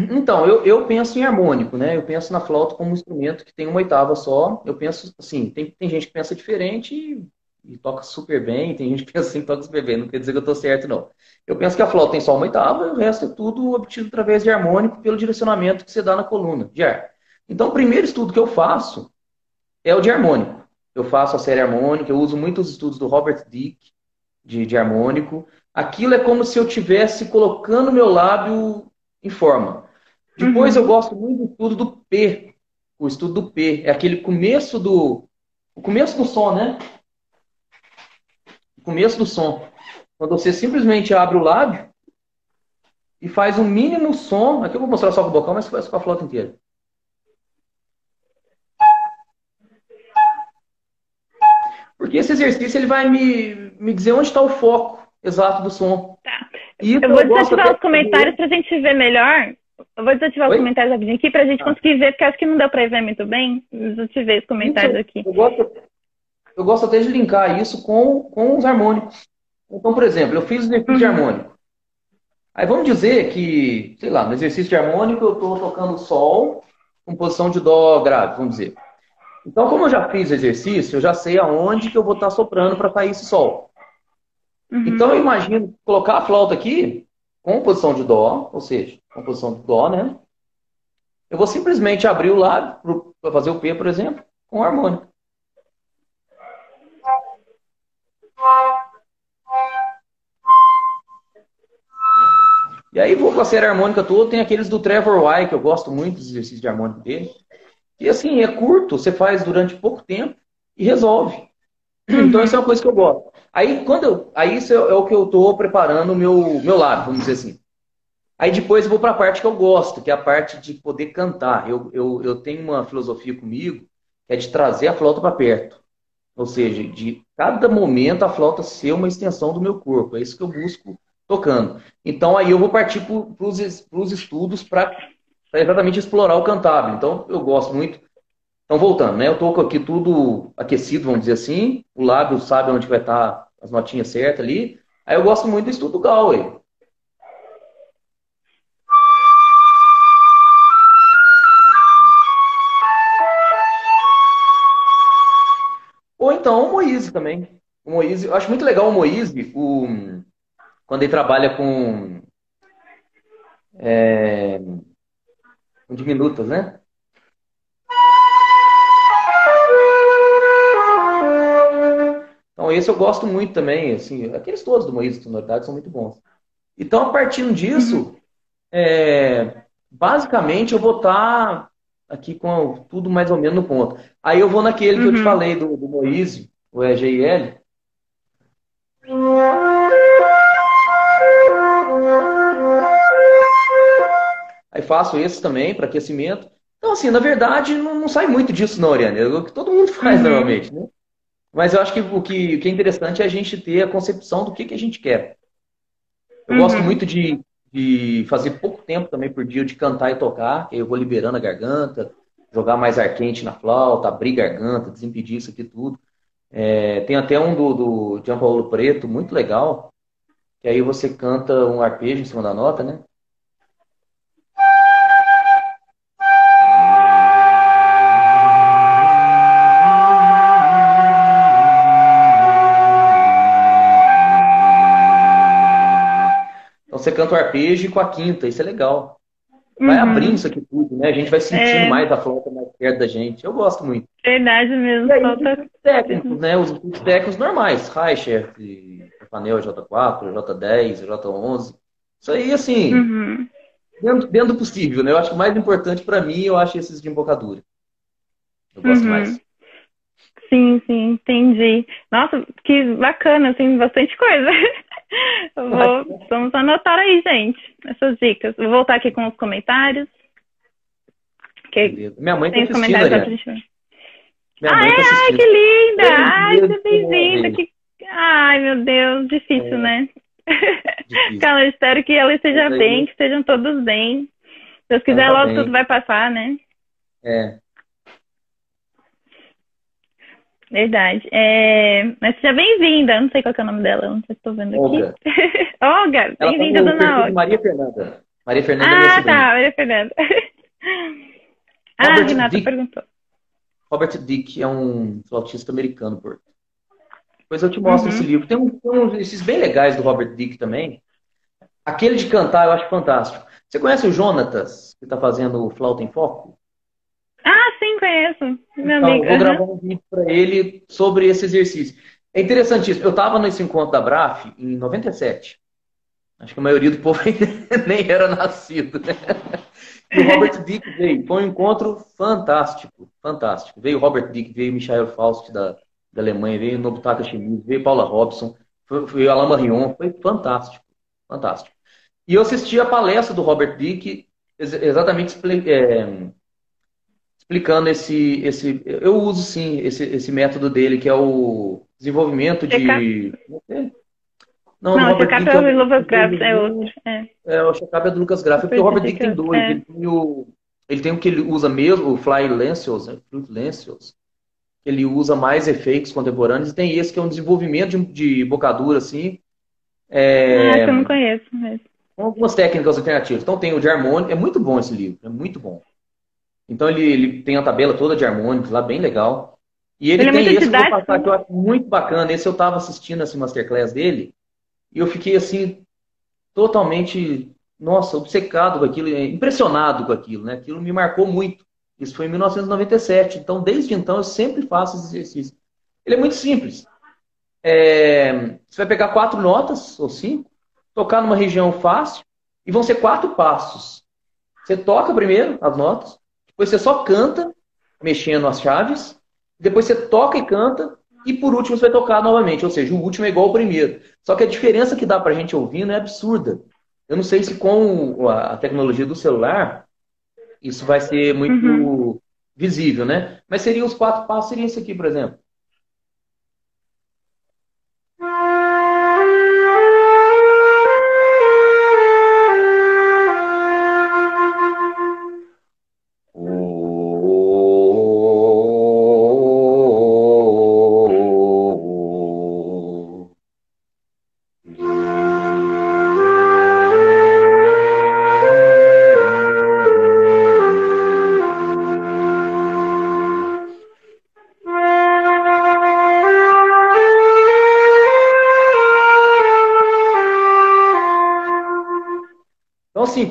Então, eu, eu penso em harmônico, né? Eu penso na flauta como um instrumento que tem uma oitava só. Eu penso, assim, tem, tem gente que pensa diferente e e toca super bem, tem gente que pensa assim, toca super bem, não quer dizer que eu estou certo, não. Eu penso que a flauta tem só uma oitava e o resto é tudo obtido através de harmônico pelo direcionamento que você dá na coluna de ar. Então, o primeiro estudo que eu faço é o de harmônico. Eu faço a série harmônica, eu uso muitos estudos do Robert Dick, de, de harmônico. Aquilo é como se eu estivesse colocando meu lábio em forma. Depois uhum. eu gosto muito do estudo do P. O estudo do P. É aquele começo do. O começo do som, né? Começo do som. Quando você simplesmente abre o lábio e faz um mínimo som. Aqui eu vou mostrar só com o bocal, mas faz com a flauta inteira. Porque esse exercício ele vai me, me dizer onde está o foco exato do som. Tá. eu vou desativar os comentários para a gente ver melhor. Eu vou desativar Oi? os comentários rapidinho aqui para a gente ah. conseguir ver, porque acho que não deu para ver muito bem. Desativei os comentários então, aqui. Eu gosto, eu gosto até de linkar isso com, com os harmônicos. Então, por exemplo, eu fiz o exercício de uhum. harmônico. Aí vamos dizer que, sei lá, no exercício de harmônico eu estou tocando Sol com posição de Dó grave, vamos dizer. Então, como eu já fiz o exercício, eu já sei aonde que eu vou estar soprando para sair esse Sol. Uhum. Então, eu imagino colocar a flauta aqui com posição de Dó, ou seja, com posição de Dó, né? Eu vou simplesmente abrir o lábio para fazer o P, por exemplo, com o harmônico. E aí vou com a série harmônica toda, tem aqueles do Trevor White, que eu gosto muito dos exercícios de harmônica dele. E assim, é curto, você faz durante pouco tempo e resolve. Uhum. Então isso é uma coisa que eu gosto. Aí quando eu, aí isso é, é o que eu estou preparando o meu, meu lado, vamos dizer assim. Aí depois eu vou para a parte que eu gosto, que é a parte de poder cantar. Eu, eu, eu tenho uma filosofia comigo que é de trazer a flauta para perto. Ou seja, de cada momento a flauta ser uma extensão do meu corpo. É isso que eu busco tocando. Então aí eu vou partir para os estudos para exatamente explorar o cantável. Então eu gosto muito. Então voltando, né? Eu toco aqui tudo aquecido, vamos dizer assim. O lábio sabe onde vai estar as notinhas certas ali. Aí eu gosto muito do estudo Galway. Ou então o Moise também. O Moise, eu acho muito legal o Moise, o, quando ele trabalha com, é, com diminutas, né? Então esse eu gosto muito também, assim, aqueles todos do Moise Sonoridade são muito bons. Então, a partir disso, uhum. é, basicamente eu vou estar tá aqui com tudo mais ou menos no ponto. Aí eu vou naquele uhum. que eu te uhum. falei do, do Moise, o EGIL. Aí faço esse também para aquecimento. Então, assim, na verdade, não, não, sai muito disso, não, Oriane. É o que todo mundo faz uhum. normalmente, né? Mas eu acho que o, que o que é interessante é a gente ter a concepção do que, que a gente quer. Eu uhum. gosto muito de de fazer pouco tempo também por dia de cantar e tocar, que eu vou liberando a garganta, jogar mais ar quente na flauta, abrir garganta, desimpedir isso aqui tudo. É, tem até um do, do Jean Paulo Preto, muito legal, que aí você canta um arpejo em cima da nota, né? Você canta o arpejo com a quinta, isso é legal. Vai uhum. abrindo isso aqui tudo, né? A gente vai sentindo é... mais a flauta mais perto da gente. Eu gosto muito. Verdade mesmo. aí, falta... Os técnicos, né? Os, os técnicos normais. Reichert, Panel J4, J10, J11. Isso aí, assim, uhum. dentro, dentro do possível, né? Eu acho que o mais importante para mim, eu acho esses de embocadura. Eu gosto uhum. mais. Sim, sim, entendi. Nossa, que bacana, assim, bastante coisa. Vou, vamos anotar aí, gente, essas dicas. Vou voltar aqui com os comentários. Que Minha mãe tem tá assistindo, comentários Minha ah, é? Tá ai, que linda! Ai, seja bem-vinda! Que... Ai, meu Deus, difícil, é. né? Difícil. Cara, eu espero que ela esteja bem, que estejam todos bem. Se Deus quiser, logo bem. tudo vai passar, né? É. Verdade. É... Mas seja bem-vinda. Não sei qual é o nome dela, não sei se estou vendo aqui. Olga. Olga, bem-vinda, dona Olga. Maria Fernanda. Maria Fernanda é Ah, tá, Maria Fernanda. ah, Robert Renata Dick, perguntou. Robert Dick é um flautista americano, por. Depois eu te mostro uhum. esse livro. Tem, um, tem uns esses bem legais do Robert Dick também. Aquele de cantar eu acho fantástico. Você conhece o Jonatas, que está fazendo Flauta em Foco? Conheço. Meu então, amigo. Vou uhum. gravar um vídeo para ele sobre esse exercício. É interessantíssimo. Eu estava nesse encontro da BRAF em 97. Acho que a maioria do povo nem era nascido. Né? E o Robert Dick veio. Foi um encontro fantástico. Fantástico. Veio o Robert Dick, veio o Michael Faust da, da Alemanha, veio o Nobutaka Shimizu, veio Paula Robson, veio o Alain Marion. Foi fantástico. Fantástico. E eu assisti a palestra do Robert Dick exatamente é, explicando esse, esse. Eu uso sim esse, esse método dele, que é o desenvolvimento de. Não, não o check-up é o Lucas Graff, é outro. É, é o check-up é do Lucas Graff, porque o Robert Dick tem dois. É. Ele, tem o, ele tem o que ele usa mesmo, o Fly Lancios, né? Flute Lancios. Ele usa mais efeitos contemporâneos, e tem esse que é um desenvolvimento de, de bocadura, assim. É, ah, que eu não conheço mesmo. Com algumas técnicas alternativas. Então tem o de harmônico, é muito bom esse livro, é muito bom. Então ele, ele tem a tabela toda de harmônicos lá, bem legal. E ele, ele é tem é esse que eu, passar, que eu acho muito bacana. Esse eu estava assistindo esse masterclass dele e eu fiquei assim totalmente, nossa, obcecado com aquilo, impressionado com aquilo, né? Aquilo me marcou muito. Isso foi em 1997. Então, desde então, eu sempre faço esse exercício. Ele é muito simples. É, você vai pegar quatro notas ou cinco, tocar numa região fácil e vão ser quatro passos. Você toca primeiro as notas, você só canta, mexendo as chaves. Depois você toca e canta. E por último você vai tocar novamente. Ou seja, o último é igual ao primeiro. Só que a diferença que dá pra gente ouvindo é absurda. Eu não sei se com a tecnologia do celular isso vai ser muito uhum. visível, né? Mas seria os quatro passos, seria esse aqui, por exemplo.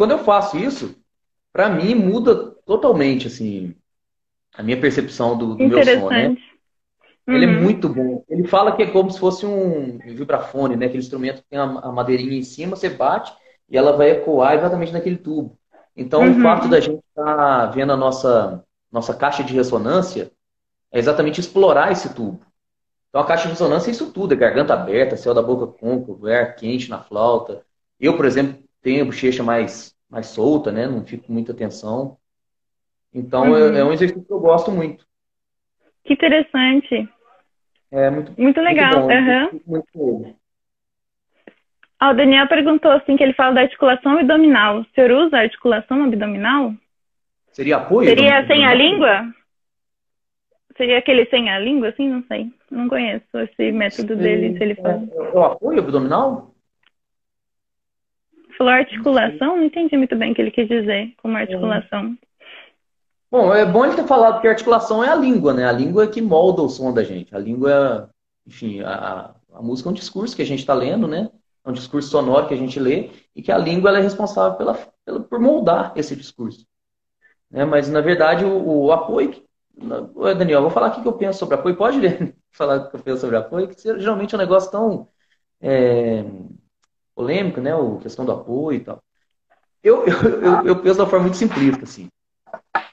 Quando eu faço isso, para mim muda totalmente, assim, a minha percepção do, do meu som, né? Uhum. Ele é uhum. muito bom. Ele fala que é como se fosse um vibrafone, né? Aquele instrumento que tem a, madeirinha em cima, você bate e ela vai ecoar exatamente naquele tubo. Então, uhum. o fato da gente estar tá vendo a nossa, nossa caixa de ressonância é exatamente explorar esse tubo. Então, a caixa de ressonância é isso tudo: é garganta aberta, céu da boca côncavo, ar quente na flauta. Eu, por exemplo, tenho a bochecha mais, mais solta, né? Não fico com muita tensão. Então uhum. é, é, um exercício que eu gosto muito. Que interessante. É muito, muito legal. Muito bom, uhum. muito, ah, o Daniel perguntou assim que ele fala da articulação abdominal. O senhor usa articulação abdominal? Seria apoio? Seria sem a língua? Seria aquele sem a língua, assim? Não sei. Não conheço esse método Sim, dele, se ele fala. É, é o apoio abdominal? Falou articulação, não entendi muito bem o que ele quis dizer como articulação. Bom, é bom ele ter falado que articulação é a língua, né? A língua é que molda o som da gente. A língua, enfim, a, a música é um discurso que a gente está lendo, né? É um discurso sonoro que a gente lê e que a língua é responsável pela, pela, por moldar esse discurso. Né? Mas, na verdade, o, o apoio... Daniel, vou falar o que eu penso sobre apoio. Pode ler, falar o que eu penso sobre apoio, que geralmente é um negócio tão... É, polêmica, né? A questão do apoio e tal. Eu, eu, eu, eu penso uma forma muito simplista, assim.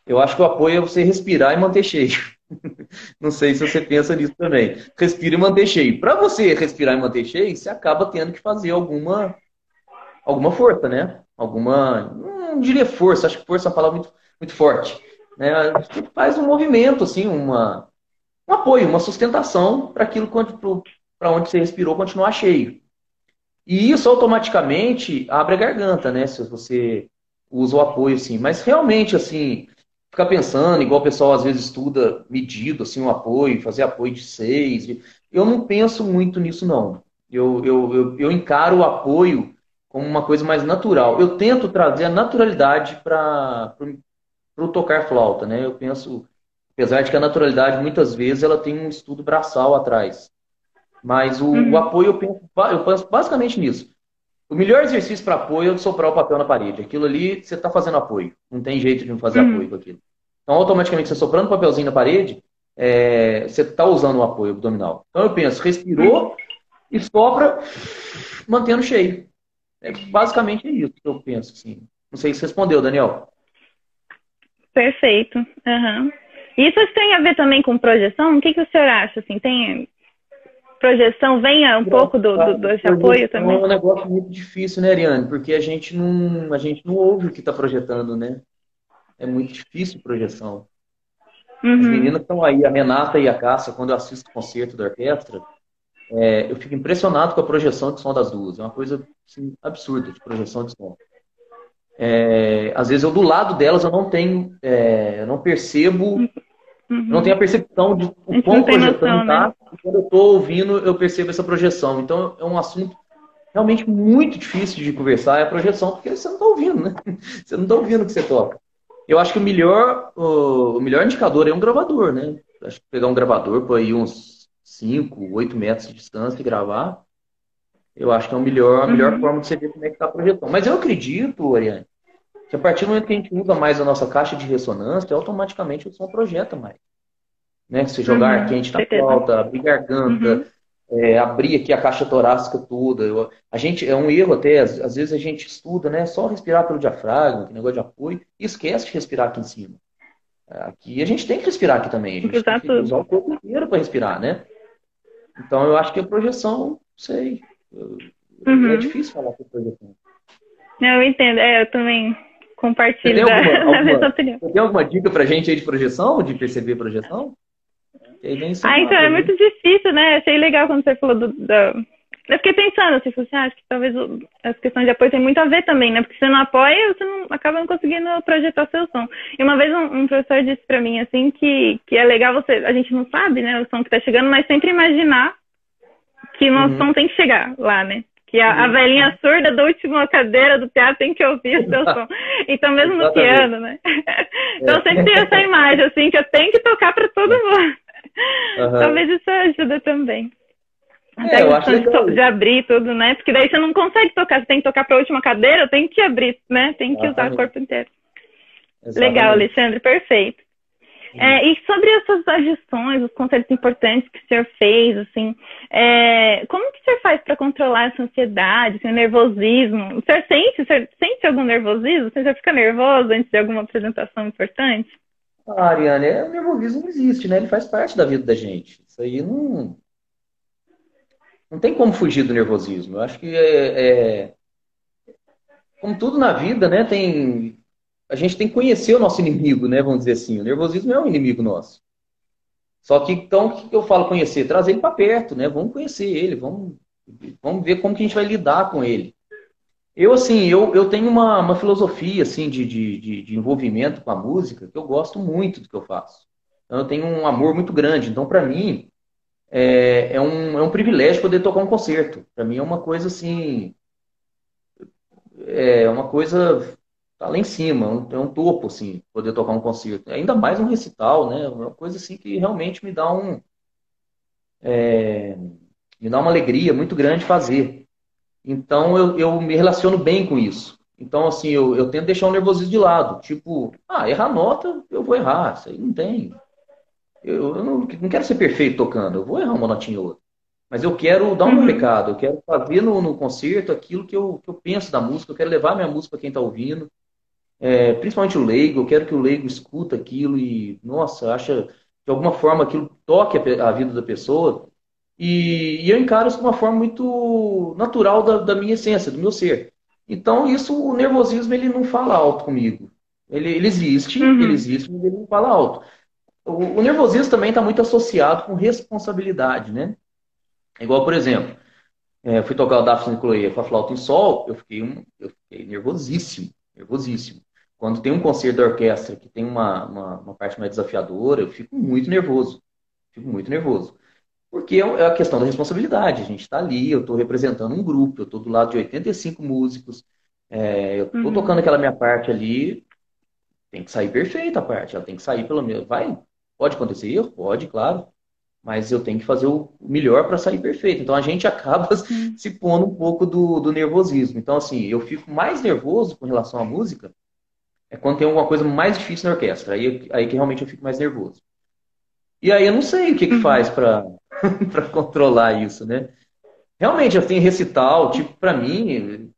Eu acho que o apoio é você respirar e manter cheio. Não sei se você pensa nisso também. Respira e manter cheio. Para você respirar e manter cheio, você acaba tendo que fazer alguma alguma força, né? Alguma, não diria força, acho que força é uma palavra muito, muito forte. Né? Você faz um movimento, assim, uma, um apoio, uma sustentação para aquilo para onde você respirou continuar cheio. E isso automaticamente abre a garganta, né? Se você usa o apoio, assim. Mas realmente, assim, ficar pensando, igual o pessoal às vezes estuda medido, assim, o apoio, fazer apoio de seis. Eu não penso muito nisso, não. Eu, eu, eu, eu encaro o apoio como uma coisa mais natural. Eu tento trazer a naturalidade para o tocar flauta, né? Eu penso, apesar de que a naturalidade, muitas vezes, ela tem um estudo braçal atrás. Mas o, uhum. o apoio, eu penso, eu penso basicamente nisso. O melhor exercício para apoio é soprar o papel na parede. Aquilo ali, você está fazendo apoio. Não tem jeito de não fazer uhum. apoio com aquilo. Então, automaticamente, você soprando o papelzinho na parede, é, você está usando o apoio abdominal. Então, eu penso, respirou e sopra, mantendo cheio. É, basicamente é isso que eu penso. Assim. Não sei se respondeu, Daniel. Perfeito. Uhum. Isso tem a ver também com projeção? O que, que o senhor acha? Assim, tem projeção venha um pouco do, do, desse apoio também? É um negócio muito difícil, né, Ariane? Porque a gente não, a gente não ouve o que está projetando, né? É muito difícil projeção. Uhum. As meninas estão aí, a Renata e a Cássia, quando eu assisto o concerto da orquestra, é, eu fico impressionado com a projeção de som das duas. É uma coisa assim, absurda de projeção de som. É, às vezes eu do lado delas eu não tenho, é, eu não percebo Uhum. Não tenho a percepção de o quão projetando tá. Né? Quando eu estou ouvindo, eu percebo essa projeção. Então, é um assunto realmente muito difícil de conversar, é a projeção, porque você não está ouvindo, né? Você não está ouvindo o que você toca. Eu acho que o melhor, o melhor indicador é um gravador, né? Acho que pegar um gravador por aí uns 5, 8 metros de distância e gravar, eu acho que é o melhor, a melhor uhum. forma de você ver como é que está a projeção. Mas eu acredito, Ariane, que a partir do momento que a gente usa mais a nossa caixa de ressonância, automaticamente o som projeta mais. Né? Se jogar uhum, quente na flauta, abrir garganta, uhum. é, abrir aqui a caixa torácica toda. Eu, a gente, é um erro até, às, às, vezes a gente estuda, né? Só respirar pelo diafragma, que negócio de apoio, e esquece de respirar aqui em cima. Aqui a gente tem que respirar aqui também. A gente tem que usar o corpo inteiro para respirar, né? Então eu acho que a projeção, sei. É uhum. É difícil falar sobre projeção. Eu entendo, é, eu também compartilho da, alguma, mesma opinião. Tem alguma dica pra gente aí de projeção, de perceber projeção? Ah, então é muito difícil, né? Achei legal quando você falou do, da, eu fiquei pensando, assim, assim ah, acho que talvez as questões de apoio tem muito a ver também, né? Porque você não apoia, você não, acaba não conseguindo projetar seu som. E uma vez um, um professor disse para mim, assim, que, que é legal você, a gente não sabe, né, o som que tá chegando, mas sempre imaginar que o nosso uhum. som tem que chegar lá, né? Que a, a, velhinha surda da última cadeira do teatro tem que ouvir o seu som. Então, mesmo no piano, né? então, é. sempre tem essa imagem, assim, que eu tenho que tocar para todo mundo. Uhum. Talvez isso ajude também. Até é, a questão de, de, abrir tudo, né? Porque daí você não consegue tocar, você tem que tocar para a última cadeira, tem que abrir, né? Tem que Exatamente. usar o corpo inteiro. Exatamente. Legal, Alexandre, perfeito. É, e sobre essas sugestões, os conselhos importantes que o senhor fez, assim, é, como que o senhor faz para controlar essa ansiedade, assim, o nervosismo? O senhor sente, o senhor sente algum nervosismo? O senhor fica nervoso antes de alguma apresentação importante? Ah, Ariane, é, o nervosismo existe, né? Ele faz parte da vida da gente. Isso aí não, não tem como fugir do nervosismo. Eu acho que é, é, como tudo na vida, né? Tem a gente tem que conhecer o nosso inimigo, né? Vamos dizer assim. O nervosismo é um inimigo nosso. Só que então o que eu falo conhecer? Trazer ele para perto, né? Vamos conhecer ele, vamos vamos ver como que a gente vai lidar com ele. Eu assim, eu, eu tenho uma, uma filosofia assim de, de, de envolvimento com a música que eu gosto muito do que eu faço. Então, eu tenho um amor muito grande. Então, para mim, é, é, um, é um privilégio poder tocar um concerto. Para mim é uma coisa assim. É uma coisa tá lá em cima, um, é um topo, assim, poder tocar um concerto. Ainda mais um recital, né? Uma coisa assim que realmente me dá um. É, me dá uma alegria muito grande fazer. Então eu, eu me relaciono bem com isso. Então, assim, eu, eu tento deixar o nervosismo de lado. Tipo, ah, errar nota, eu vou errar. Isso aí não tem. Eu, eu não, não, quero ser perfeito tocando, eu vou errar uma notinha ou outra. Mas eu quero dar um uhum. recado, eu quero fazer no, no concerto aquilo que eu, que eu penso da música, eu quero levar minha música para quem está ouvindo. É, principalmente o leigo, eu quero que o leigo escuta aquilo e, nossa, acha de alguma forma aquilo toque a, a vida da pessoa. E, e, eu encaro isso de uma forma muito natural da, da, minha essência, do meu ser. Então, isso, o nervosismo, ele não fala alto comigo. Ele, ele existe, uhum. ele existe, mas ele não fala alto. O, o nervosismo também está muito associado com responsabilidade, né? Igual, por exemplo, é, fui tocar o Daphne Chloe com a flauta em sol, eu fiquei, um, eu fiquei nervosíssimo, nervosíssimo. Quando tem um concerto da orquestra que tem uma, uma, uma, parte mais desafiadora, eu fico muito nervoso. Fico muito nervoso. Porque é, é a questão da responsabilidade. A gente está ali, eu estou representando um grupo, eu estou do lado de 85 músicos, é, eu estou uhum. tocando aquela minha parte ali, tem que sair perfeita a parte, ela tem que sair pelo menos. Vai, Pode acontecer erro? Pode, claro. Mas eu tenho que fazer o melhor para sair perfeito. Então a gente acaba se pondo um pouco do, do nervosismo. Então, assim, eu fico mais nervoso com relação à música é quando tem alguma coisa mais difícil na orquestra. Aí, aí que realmente eu fico mais nervoso. E aí eu não sei o que, que uhum. faz para controlar isso, né? Realmente, assim, recital, tipo, para mim,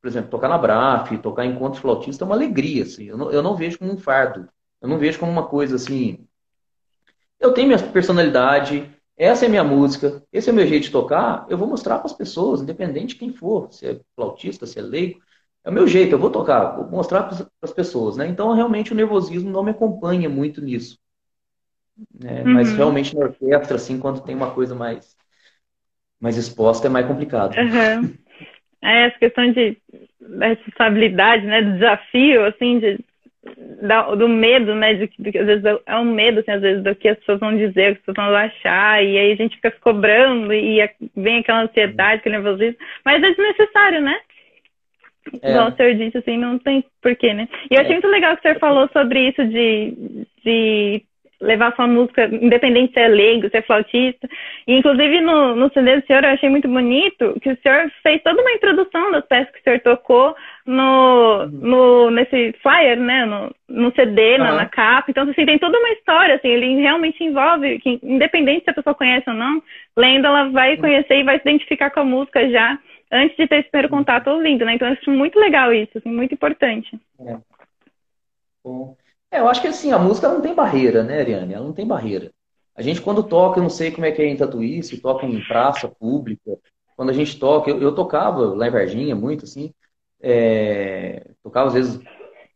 por exemplo, tocar na BRAF, tocar em encontros flautistas é uma alegria, assim. Eu não, eu não vejo como um fardo. Eu não vejo como uma coisa, assim, eu tenho minha personalidade, essa é minha música, esse é o meu jeito de tocar, eu vou mostrar para as pessoas, independente de quem for, se é flautista, se é leigo, é o meu jeito, eu vou tocar, vou mostrar para as pessoas, né? Então, realmente, o nervosismo não me acompanha muito nisso. Né? Uhum. Mas, realmente, na orquestra, assim, quando tem uma coisa mais, mais exposta, é mais complicado. Uhum. É, essa questão de da responsabilidade, né, do desafio, assim, de da, do medo, né? De, de, às vezes é um medo, assim, às vezes, do que as pessoas vão dizer, o que as pessoas vão achar, e aí a gente fica cobrando e, e vem aquela ansiedade, aquele nervosismo, mas é desnecessário, né? É. Igual o senhor disse, assim, não tem porquê, né? E eu achei é. muito legal que o senhor falou sobre isso de, de levar sua música, independente se é leigo, se é flautista. E, inclusive, no, no CD do senhor, eu achei muito bonito que o senhor fez toda uma introdução das peças que o senhor tocou no, no, nesse flyer, né? No, no CD, uhum. na, na, capa. Então, assim, tem toda uma história, assim, ele realmente envolve, que, independente se a pessoa conhece ou não, lendo, ela vai conhecer e vai se identificar com a música já antes de ter esse primeiro contato ouvindo, né? Então, eu acho muito legal isso, assim, muito importante. É. Bom. É, eu acho que assim, a música não tem barreira, né, Ariane? Ela não tem barreira. A gente, quando toca, eu não sei como é que é em Tatuí, se toca em praça pública. Quando a gente toca, eu, eu tocava lá em Varginha muito, assim. É, tocava às vezes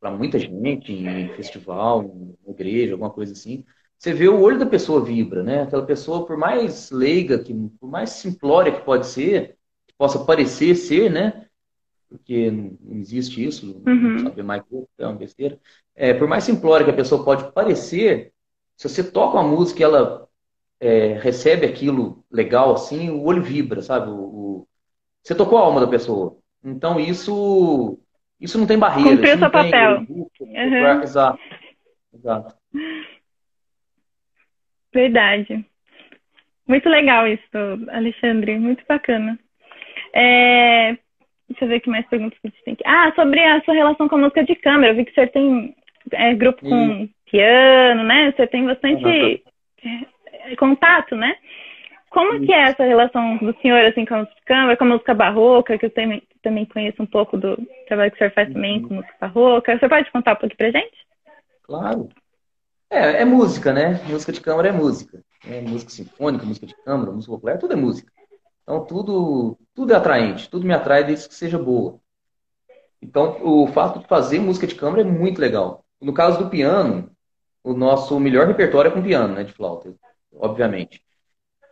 para muita gente, em festival, em igreja, alguma coisa assim, você vê o olho da pessoa vibra, né? Aquela pessoa, por mais leiga, que, por mais simplória que pode ser, possa parecer ser, né? Porque não existe isso, uhum. saber mais é uma besteira. É, por mais simplória que a pessoa pode parecer, se você toca uma música e ela é, recebe aquilo legal assim, o olho vibra, sabe? O, o... Você tocou a alma da pessoa. Então isso isso não tem barreira. Cumpriu seu papel. Uhum. Exato. Exato. Verdade. Muito legal isso, Alexandre. Muito bacana. É... Deixa eu ver que mais perguntas que a gente tem aqui. Ah, sobre a sua relação com a música de câmera. Eu vi que você tem é, grupo com piano, né? Você tem bastante uhum. contato, né? Como que é essa relação do senhor assim com a música de câmara, com a música barroca, que eu também, também conheço um pouco do trabalho que o senhor faz também uhum. com música barroca. Você pode contar um pouco pra gente? Claro. É, é música, né? Música de câmara é música. É música sinfônica, música de câmara, música popular, tudo é música. Então tudo, tudo é atraente, tudo me atrai desde que seja boa. Então o fato de fazer música de câmara é muito legal. No caso do piano, o nosso melhor repertório é com piano, né, de flauta, obviamente.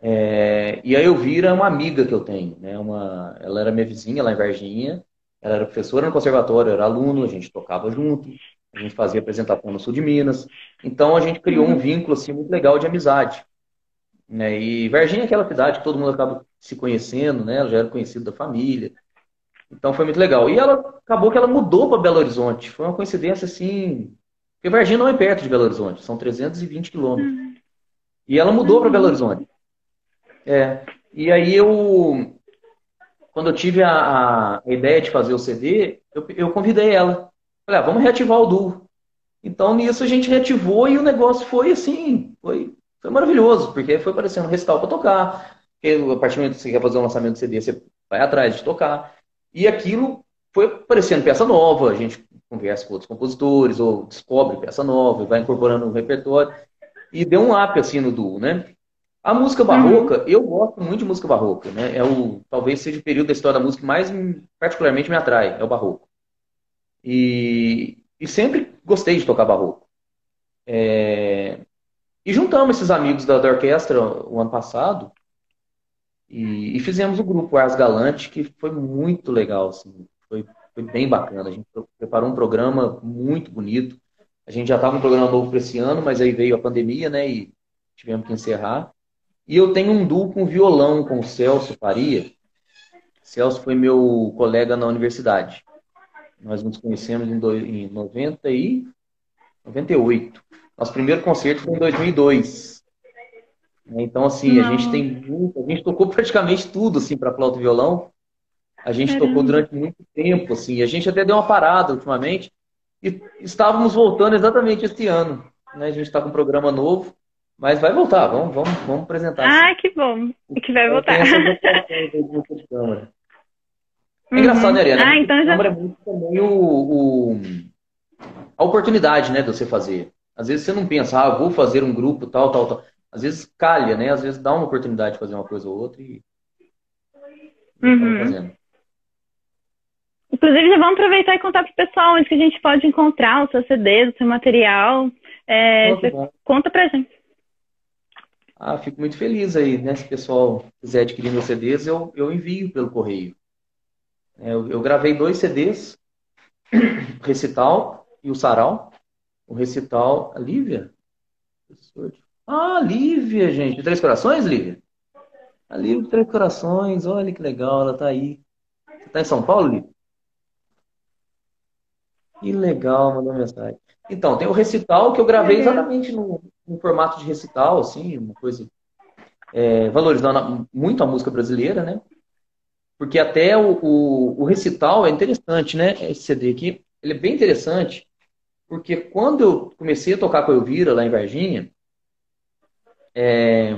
É, e a Elvira é uma amiga que eu tenho, né? Uma, ela era minha vizinha lá em Varginha, ela era professora no conservatório, era aluno, a gente tocava junto, a gente fazia apresentação no sul de Minas. Então a gente criou um vínculo assim muito legal de amizade. Né? E Varginha é aquela cidade que todo mundo acaba se conhecendo, né? Ela já era conhecida da família. Então foi muito legal. E ela acabou que ela mudou para Belo Horizonte. Foi uma coincidência assim. Porque Varginha não é perto de Belo Horizonte, são 320 quilômetros. Uhum. E ela mudou para Belo Horizonte. É. E aí eu, quando eu tive a, a ideia de fazer o CD, eu, eu convidei ela. Falei, ah, vamos reativar o duo. Então nisso a gente reativou e o negócio foi assim, foi, foi maravilhoso, porque foi parecendo um recital para tocar. Porque a partir do momento que você quer fazer um lançamento de CD, você vai atrás de tocar. E aquilo foi parecendo peça nova, a gente conversa com outros compositores, ou descobre peça nova, e vai incorporando no repertório. E deu um up assim no duo, né? A música barroca, uhum. eu gosto muito de música barroca, né? É o, talvez seja o período da história da música que mais particularmente me atrai, é o barroco. E, e sempre gostei de tocar barroco. É, e juntamos esses amigos da, da orquestra o ano passado e, e, fizemos o grupo Ars Galante, que foi muito legal, assim, foi, foi bem bacana. A gente preparou um programa muito bonito. A gente já estava um programa novo para esse ano, mas aí veio a pandemia, né? E tivemos que encerrar. E eu tenho um duo com violão com o Celso Faria. Celso foi meu colega na universidade. Nós nos conhecemos em, do, em 90 e 98. Nosso primeiro concerto foi em 2002. Então, assim, Não. a gente tem muito, a gente tocou praticamente tudo, assim, para flauta e violão. A gente Caramba. tocou durante muito tempo, assim. A gente até deu uma parada ultimamente. E estávamos voltando exatamente este ano. Né? A gente está com um programa novo. Mas vai voltar, vamos, vamos, vamos apresentar. Ah, assim. que bom. Que vai voltar. É engraçado, né, Ariana? Ah, então já... é muito também o, o, a oportunidade, né, de você fazer. Às vezes você não pensa, ah, vou fazer um grupo, tal, tal, tal. Às vezes calha, né? Às vezes dá uma oportunidade de fazer uma coisa ou outra e. Uhum. Inclusive, já vamos aproveitar e contar para o pessoal onde que a gente pode encontrar o seu CD, o seu material. É, você conta pra gente. Ah, fico muito feliz aí, né? Se o pessoal quiser adquirir meus CDs, eu, eu envio pelo correio. É, eu, eu gravei dois CDs, Recital e o Sarau. O Recital, a Lívia? Ah, Lívia, gente. Três Corações, Lívia? A Lívia de Três Corações, olha que legal, ela tá aí. Você tá em São Paulo, Lívia? Que legal, mandou mensagem. Então, tem o recital que eu gravei exatamente no, no formato de recital, assim, uma coisa é, valorizando muito a música brasileira, né? Porque até o, o, o, recital é interessante, né? Esse CD aqui, ele é bem interessante, porque quando eu comecei a tocar com a Elvira lá em Varginha, é,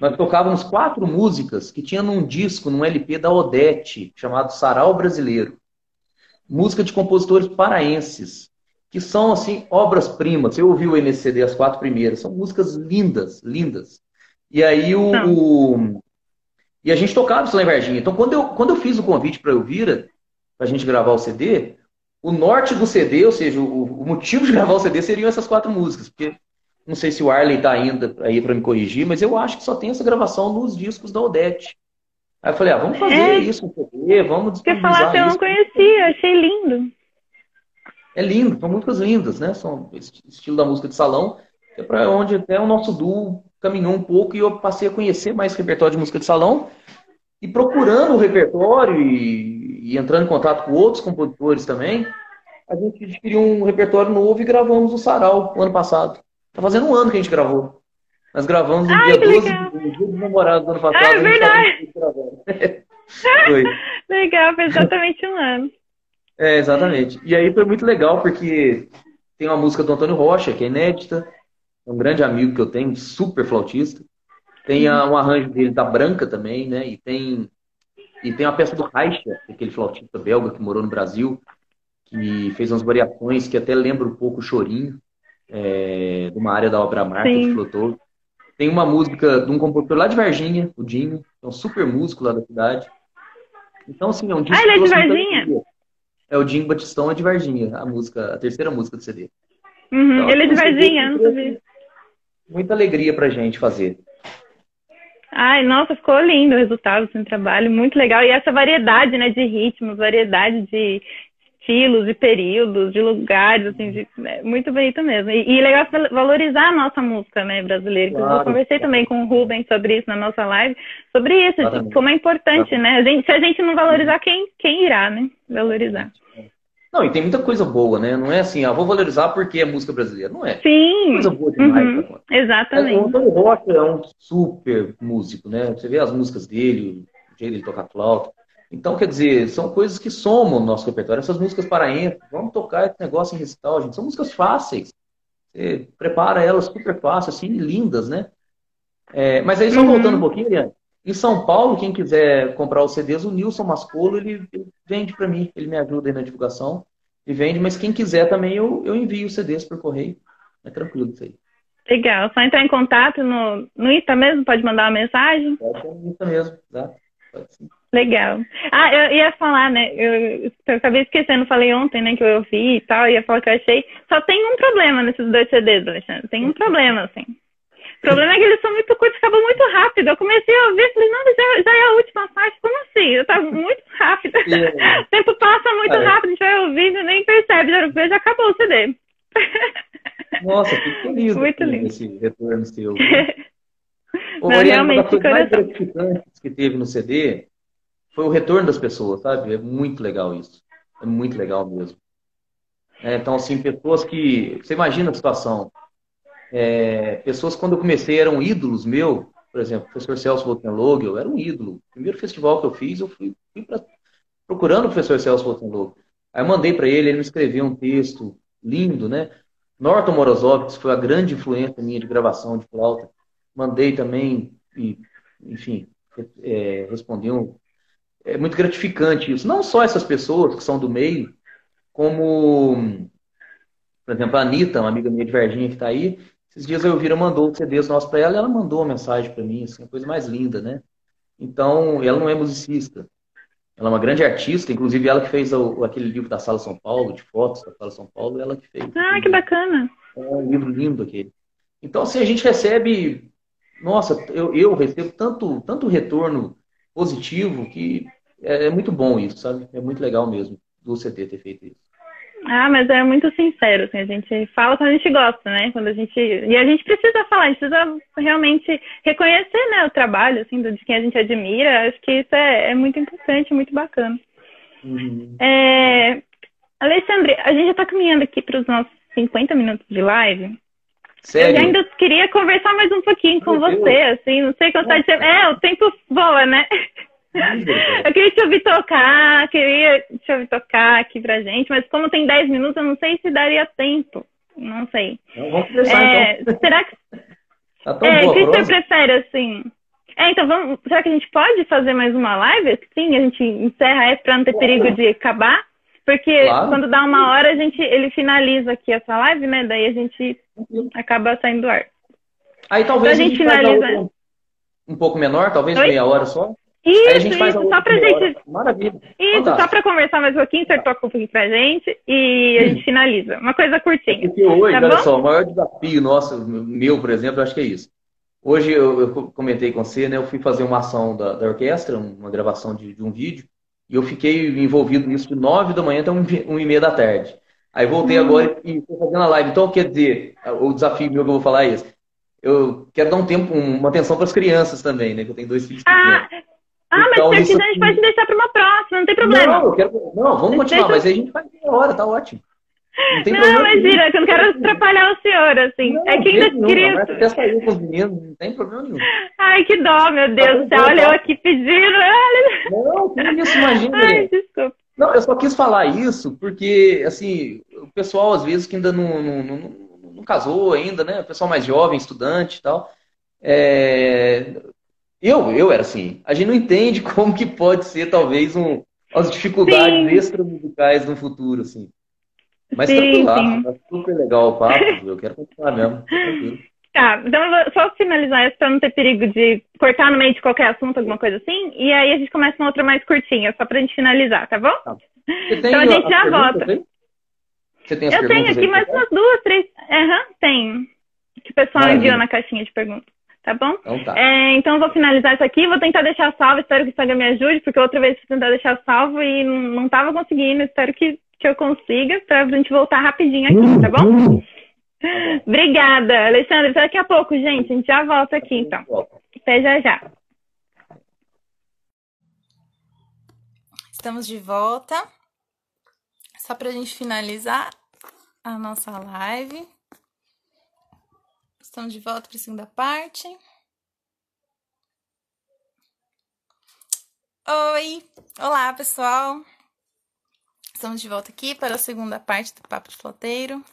nós tocávamos quatro músicas que tinha num disco, num LP da Odete, chamado Sarau Brasileiro. Música de compositores paraenses, que são, assim, obras-primas. Eu ouvi o NCD, as quatro primeiras. São músicas lindas, lindas. E aí o, o e a gente tocava isso lá em Varginha. Então, quando eu, quando eu fiz o convite para Elvira, para a gente gravar o CD, o norte do CD, ou seja, o, o, motivo de gravar o CD seriam essas quatro músicas, porque não sei se o Arley está ainda aí para me corrigir, mas eu acho que só tem essa gravação nos discos da Odete. Aí eu falei, ah, vamos fazer é. isso vamos Quer falar que eu não conhecia, achei lindo. É lindo, são músicas lindas, né? São estilo da música de salão, é para onde até o nosso duo caminhou um pouco e eu passei a conhecer mais repertório de música de salão e procurando o repertório e, e entrando em contato com outros compositores também, a gente adquiriu um repertório novo e gravamos o Sarau ano passado. Tá fazendo um ano que a gente gravou. Nós gravamos no Ai, dia 12 do dia dos namorados do ano passado. É verdade. Foi. legal, foi exatamente um ano. É, exatamente. E aí foi muito legal, porque tem uma música do Antônio Rocha, que é inédita, é um grande amigo que eu tenho, super flautista. Tem a, um arranjo dele da Branca também, né? E tem, e tem a peça do Reicha, aquele flautista belga que morou no Brasil, que fez umas variações que até lembra um pouco o Chorinho, é, de uma área da obra marca Sim. de Flotor. Tem uma música de um compositor lá de Varginha, o Dinho, é um super músico lá da cidade. Então, assim, é um disco. Ah, ele é de Varginha? É o Jim Batistão é de Varginha, a música, a terceira música do CD. Uhum, então, ele é de Varginha, não sabia. Muita alegria pra gente fazer. Ai, nossa, ficou lindo o resultado do seu trabalho, muito legal. E essa variedade, né, de ritmos, variedade de estilos, de períodos, de lugares, assim, de, é muito bonito mesmo. E, e legal valorizar a nossa música, né, brasileira. Claro. Eu conversei também com o Rubens sobre isso na nossa live, sobre isso, claro. como é importante, claro. né? A gente, se a gente não valorizar, quem, quem irá, né? Valorizar. Não, e tem muita coisa boa, né? Não é assim, ah, vou valorizar porque é música brasileira. Não é. Sim. Coisa boa demais. Uhum. Exatamente. o Antônio Rocha é um super músico, né? Você vê as músicas dele, o jeito dele tocar flauta. Então, quer dizer, são coisas que somam no nosso repertório. Essas músicas paraenses, vamos tocar esse negócio em recital, gente. São músicas fáceis. Você prepara elas super fácil, assim, lindas, né? É, mas aí, só uhum. voltando um pouquinho, em São Paulo, quem quiser comprar os CDs, o Nilson Mascolo, ele, ele vende para mim, ele me ajuda aí na divulgação e vende, mas quem quiser também eu, eu envio os CDs por correio. É tranquilo isso aí. Legal, só entrar em contato no, no ITA mesmo, pode mandar uma mensagem? Pode ser no ITA mesmo, exato. Pode sim. Legal. Ah, eu ia falar, né? Eu, eu acabei esquecendo, falei ontem, né, que eu ouvi e tal, ia falar que eu achei. Só tem um problema nesses dois CDs, Alexandre. Tem um problema, assim. O problema é que eles são muito curtos, acabam muito rápido. Eu comecei a ouvir, falei, não, já, já é a última parte, como assim? Eu tava muito rápido. o tempo passa muito é. rápido, a gente vai ouvindo e nem percebe, já, já acabou o CD. Nossa, que feliz muito lindo. esse retorno seu. Não, realmente, uma das coisas mais gratificantes que teve no CD foi o retorno das pessoas, sabe? É muito legal isso. É muito legal mesmo. É, então, assim, pessoas que. Você imagina a situação. É, pessoas quando eu comecei eram ídolos meu, por exemplo, o professor Celso Voltenlog, eu era um ídolo. O primeiro festival que eu fiz, eu fui, fui pra, procurando o professor Celso Voltenlog. Aí eu mandei para ele, ele me escreveu um texto lindo, né? Norton Morozov, que foi a grande influência minha de gravação de flauta. Mandei também, e, enfim, é, respondeu. É muito gratificante isso. Não só essas pessoas que são do meio, como, por exemplo, a Anitta, uma amiga minha de Verdinha que está aí, esses dias eu vira mandou o CDs nosso para ela e ela mandou uma mensagem para mim, assim, a coisa mais linda, né? Então, ela não é musicista. Ela é uma grande artista, inclusive ela que fez o, aquele livro da Sala São Paulo, de fotos da Sala São Paulo, ela que fez. Ah, que bacana! É um livro lindo aquele. Então, assim, a gente recebe, nossa, eu, eu recebo tanto, tanto retorno positivo que é, é muito bom isso, sabe? É muito legal mesmo do CT ter feito isso. Ah, mas é muito sincero, assim, a gente fala quando a gente gosta, né? Quando a gente. E a gente precisa falar, a gente precisa realmente reconhecer né, o trabalho, assim, de quem a gente admira. Acho que isso é, é muito importante, muito bacana. Uhum. É... Alexandre, a gente já está caminhando aqui para os nossos 50 minutos de live. Sério? Eu ainda queria conversar mais um pouquinho com Meu você, Deus. assim, não sei quanto tempo. É, o tempo voa, né? Eu queria te ouvir tocar, queria te ouvir tocar aqui pra gente, mas como tem 10 minutos, eu não sei se daria tempo. Não sei. Então, vamos começar, é, então. Será que. Tá tão é, o que você prefere, assim? É, então vamos. Será que a gente pode fazer mais uma live? Sim, a gente encerra essa pra não ter perigo de acabar. Porque claro. quando dá uma hora, a gente, ele finaliza aqui essa live, né? Daí a gente acaba saindo do ar. Aí talvez então, a gente, a finaliza... um pouco menor, talvez Oi? meia hora só. Isso, Aí a gente faz isso, só pra gente. Hora. Maravilha. Isso, Fantástico. só pra conversar mais um pouquinho, você toca um pouquinho pra gente e a gente finaliza. Uma coisa curtinha. Porque hoje, tá olha bom? só, o maior desafio nosso, meu, por exemplo, acho que é isso. Hoje eu, eu comentei com você, né? Eu fui fazer uma ação da, da orquestra, uma gravação de, de, um vídeo, e eu fiquei envolvido nisso de nove da manhã até um, e meia da tarde. Aí voltei hum. agora e estou fazendo a live. Então, quer dizer, o desafio meu que eu vou falar é esse. Eu quero dar um tempo, uma atenção para as crianças também, né? Que eu tenho dois filhos ah, pequenos. Ah, então, mas quiser, a gente pode deixar para uma próxima, não tem problema. Não, quero... não vamos continuar, mas aí a gente faz meia hora, tá ótimo. Não, tem não imagina, que eu não quero atrapalhar o senhor, assim. Não, é que ainda queria. Até sair com os meninos, não tem problema nenhum. Ai, que dó, meu Deus do céu. Olha, eu aqui pedindo. Não, que isso, imagina. Ai, desculpa. Não, eu só quis falar isso porque, assim, o pessoal, às vezes, que ainda não, não, não, não casou ainda, né? O pessoal mais jovem, estudante e tal. É... Eu, eu era assim. A gente não entende como que pode ser, talvez, um, as dificuldades extra-musicais no futuro, assim. Mas sim, tá, sim. tá super legal o papo, eu quero continuar mesmo. Tá, então só finalizar isso para não ter perigo de cortar no meio de qualquer assunto, alguma coisa assim, e aí a gente começa uma outra mais curtinha, só pra gente finalizar, tá bom? Tá. Então a gente já volta. Você tem as eu tenho aqui mais umas duas, três. Aham, uhum, tenho. Que o pessoal Maravilha. enviou na caixinha de perguntas. Tá bom? Então, tá. É, então vou finalizar isso aqui, vou tentar deixar salvo, espero que o Instagram me ajude, porque outra vez fui tentar deixar salvo e não, não tava conseguindo, espero que que eu consiga para a gente voltar rapidinho aqui, tá bom? Obrigada, Alexandre. Até daqui a pouco, gente. A gente já volta aqui, então. Até já já. Estamos de volta. Só para a gente finalizar a nossa live. Estamos de volta para a segunda parte. Oi! Olá, pessoal! Estamos de volta aqui para a segunda parte do Papo de Floteiro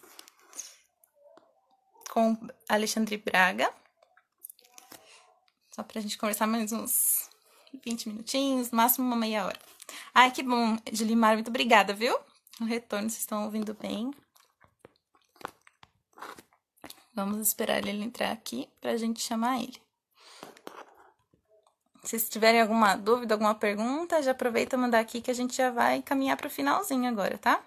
com Alexandre Braga. Só para a gente conversar mais uns 20 minutinhos, máximo uma meia hora. Ai, que bom, Julimar, muito obrigada, viu? O retorno, vocês estão ouvindo bem. Vamos esperar ele entrar aqui para a gente chamar ele. Se vocês tiverem alguma dúvida, alguma pergunta, já aproveita mandar aqui que a gente já vai caminhar para o finalzinho agora, tá?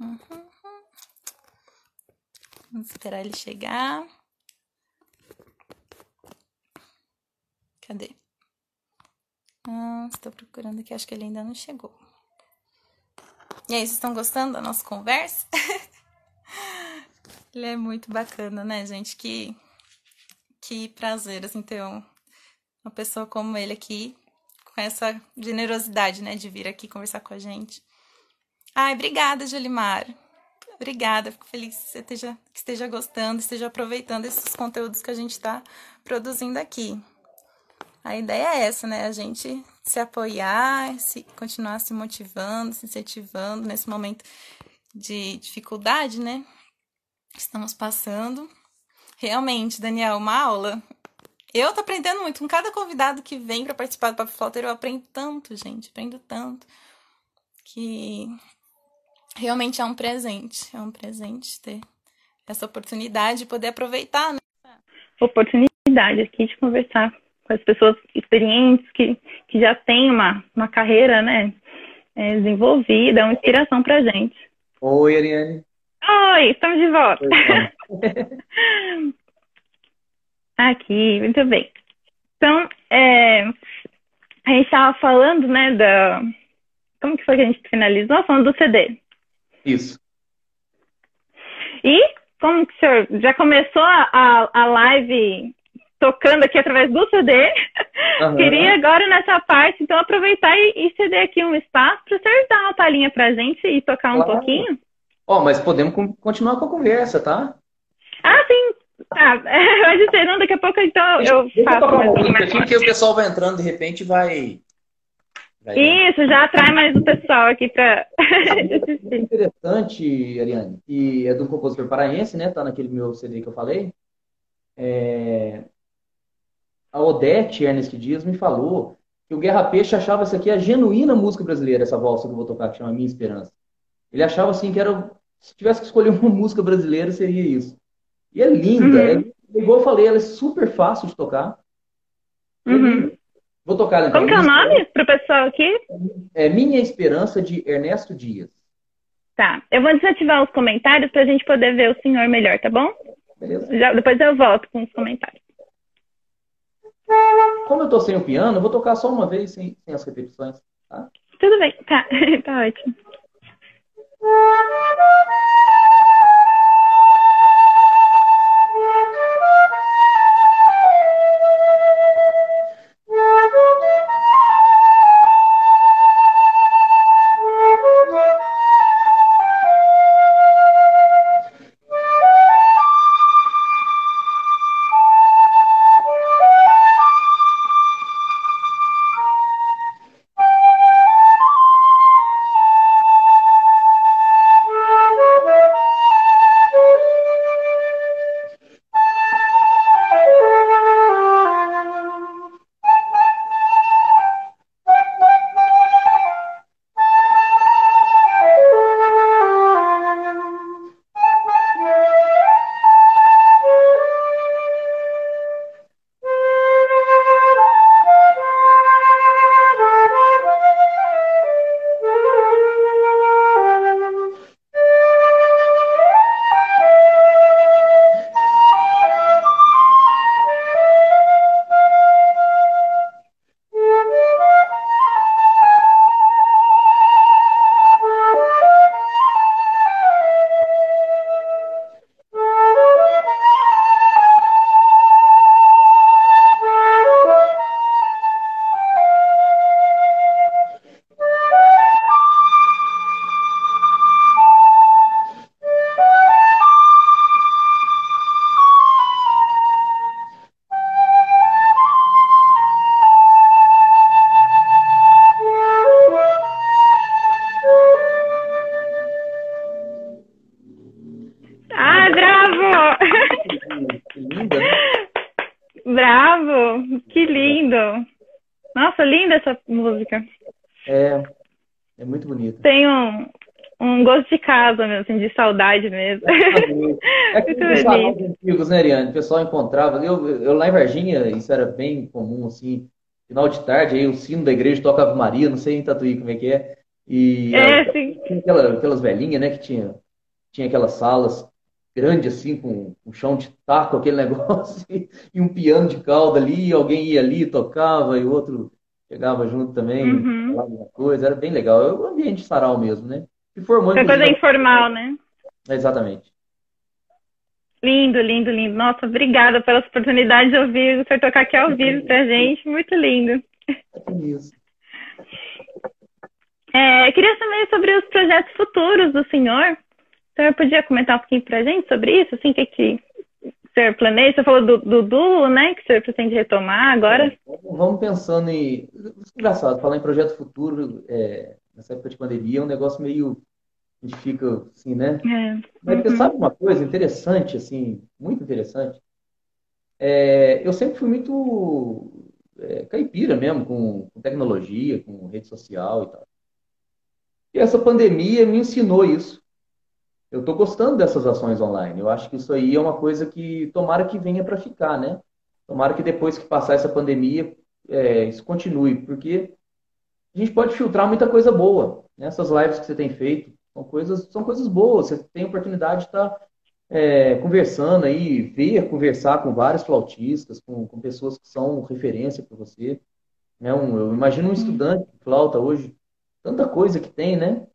Uhum. Vamos esperar ele chegar. Cadê? Ah, estou procurando aqui, acho que ele ainda não chegou. E aí, vocês estão gostando da nossa conversa? ele é muito bacana, né, gente? Que que prazer, assim, ter um, uma pessoa como ele aqui, com essa generosidade, né, de vir aqui conversar com a gente. Ai, obrigada, Julimar. Obrigada, fico feliz que esteja, que esteja gostando, esteja aproveitando esses conteúdos que a gente está produzindo aqui. A ideia é essa, né? A gente se apoiar, se continuar se motivando, se incentivando nesse momento de dificuldade, né? Estamos passando. Realmente, Daniel, uma aula. Eu tô aprendendo muito. Com cada convidado que vem para participar do Papo Flauteiro, eu aprendo tanto, gente. Aprendo tanto. Que realmente é um presente. É um presente ter essa oportunidade de poder aproveitar, né? Oportunidade aqui de conversar com as pessoas experientes que, que já têm uma, uma carreira, né? É, desenvolvida, é uma inspiração pra gente. Oi, Ariane. Oi, estamos de volta. Aqui, muito bem. Então, é, a gente estava falando, né, da. Como que foi que a gente finalizou? Falando do CD. Isso. E como que o senhor já começou a, a live tocando aqui através do CD? Uhum. Queria agora nessa parte, então, aproveitar e, e ceder aqui um espaço para o senhor dar uma palhinha para a gente e tocar um claro. pouquinho. Ó, oh, mas podemos continuar com a conversa, tá? Ah, sim. Pode ser. Não, daqui a pouco então deixa, eu deixa faço. Eu aqui, porque o pessoal vai entrando de repente e vai... vai... Isso, já atrai mais o pessoal aqui para É interessante, Ariane, e é do compositor paraense, né? Tá naquele meu CD que eu falei. É... A Odete Ernest Dias me falou que o Guerra Peixe achava isso aqui a genuína música brasileira, essa valsa que eu vou tocar, que chama Minha Esperança. Ele achava assim que era. Se tivesse que escolher uma música brasileira, seria isso. E é linda, uhum. é igual eu falei, ela é super fácil de tocar. Uhum. Vou tocar ela então. Como que é o nome pro pessoal aqui? É Minha Esperança, de Ernesto Dias. Tá. Eu vou desativar os comentários pra gente poder ver o senhor melhor, tá bom? Beleza. Já, depois eu volto com os comentários. Como eu tô sem o piano, eu vou tocar só uma vez, sem, sem as repetições. Tá? Tudo bem, tá, tá ótimo. Thank you. É, é muito bonita. Tem um, um gosto de casa mesmo, assim, de saudade mesmo. É que salões bonito. antigos, né, Ariane? O pessoal encontrava. Eu, eu lá em Varginha, isso era bem comum, assim. Final de tarde, aí o sino da igreja toca Ave Maria, não sei em Tatuí como é que é. E É, sim. tinha aquela- aquelas velhinhas, né, que tinha, tinha aquelas salas grandes, assim, com um chão de taco, aquele negócio, e, um piano de cauda ali, e alguém ia ali, tocava, e o outro chegava junto também, Uhum. falava alguma coisa. Era bem legal. É o ambiente de sarau mesmo, né? E formou, Foi coisa informal, né? Exatamente. Lindo, lindo, lindo. Nossa, obrigada pela oportunidade de ouvir o senhor tocar aqui ao vivo pra gente. Muito lindo. É isso. É, queria saber sobre os projetos futuros do senhor. O senhor podia comentar um pouquinho pra gente sobre isso? Assim, o que, que senhor planeja? Você falou do, duo, né? Que o senhor pretende retomar agora. Vamos pensando em. Engraçado, falar em projeto futuro, é, nessa época de pandemia, é um negócio meio. A gente fica assim, né? É. Mas você Uhum. sabe uma coisa interessante, assim, muito interessante? É, eu sempre fui muito é, caipira mesmo, com, com tecnologia, com rede social e tal. E essa pandemia me ensinou isso. Eu estou gostando dessas ações online. Eu acho que isso aí é uma coisa que tomara que venha para ficar, né? Tomara que depois que passar essa pandemia, é, isso continue, porque a gente pode filtrar muita coisa boa. Nessas lives que você tem feito, são coisas, são coisas boas. Você tem a oportunidade de estar é, conversando aí, ver, conversar com vários flautistas, com, com pessoas que são referência para você. Né? Um, eu imagino um estudante de flauta hoje, tanta coisa que tem, né?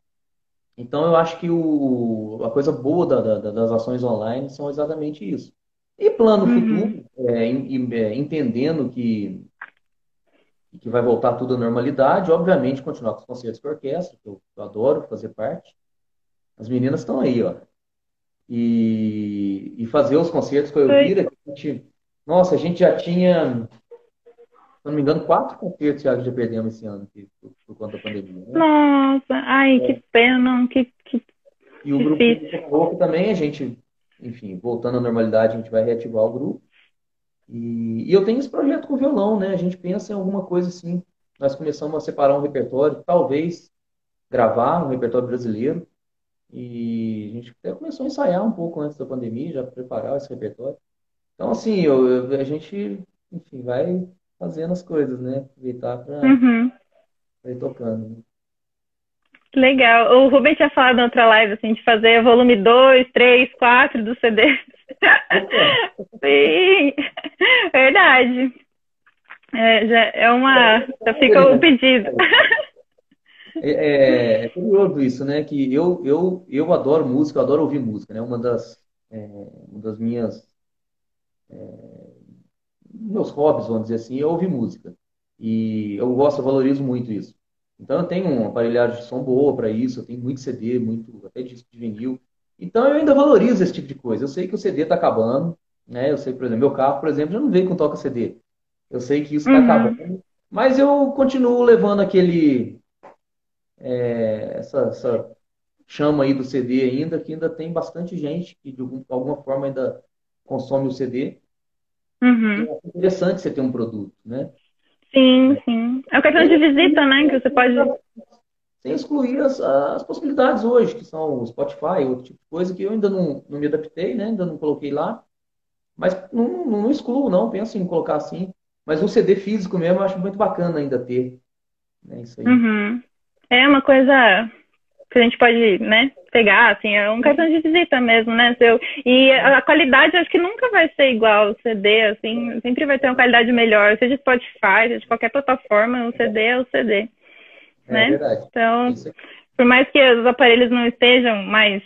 Então eu acho que o, a coisa boa da- da- das ações online são exatamente isso. E plano Uhum. futuro, é, é, entendendo que, que vai voltar tudo à normalidade, obviamente continuar com os concertos com orquestra, que eu, eu adoro fazer parte. As meninas estão aí, ó. E, e fazer os concertos com a Elvira, que a gente, nossa, a gente já tinha, não me engano, quatro concertos já já perdemos esse ano por, por conta da pandemia, né? Nossa, ai, É. que pena, que, que E o grupo Difícil. Boca também, a gente, enfim, voltando à normalidade, a gente vai reativar o grupo. E, e eu tenho esse projeto com violão, né? A gente pensa em alguma coisa assim. Nós começamos a separar um repertório, talvez gravar um repertório brasileiro. E a gente até começou a ensaiar um pouco antes da pandemia, já preparar esse repertório. Então, assim, eu, eu, a gente, enfim, vai fazendo as coisas, né? Aproveitar para Uhum. ir tocando. né? Legal. O Rubem tinha falado na outra live, assim, de fazer volume 2, 3, 4 do CD. Sim, verdade. É, já é uma. Já fica o pedido. É, é- é curioso isso, né? Que eu, eu, eu adoro música, eu adoro ouvir música, né? Uma das, é, uma das minhas, é, meus hobbies, vamos dizer assim, é ouvir música. E eu gosto, eu valorizo muito isso. Então eu tenho uma aparelhagem de som boa para isso, eu tenho muito CD, muito, até disco de vinil. Então eu ainda valorizo esse tipo de coisa. Eu sei que o CD está acabando, né? Eu sei, por exemplo, meu carro, por exemplo, já não veio com toca CD. Eu sei que isso está Uhum. acabando, mas eu continuo levando aquele é, essa, essa chama aí do CD ainda, que ainda tem bastante gente que de algum- alguma forma ainda consome o CD. Uhum. É interessante você ter um produto, né? Sim, sim. É o cartão de visita, né? Que você pode. Sem excluir as, as possibilidades hoje, que são o Spotify, outro tipo de coisa que eu ainda não, não me adaptei, né? Ainda não coloquei lá. Mas não, não, não excluo, não. Penso em colocar assim. Mas o CD físico mesmo eu acho muito bacana ainda ter. Né? Isso aí. Uhum. É uma coisa que a gente pode, né, pegar, assim, é um cartão de visita mesmo, né, seu. E a qualidade acho que nunca vai ser igual ao CD, assim, sempre vai ter uma qualidade melhor, seja Spotify, seja de qualquer plataforma, o CD é o CD, É né? Então, aí. por mais que os aparelhos não estejam mais,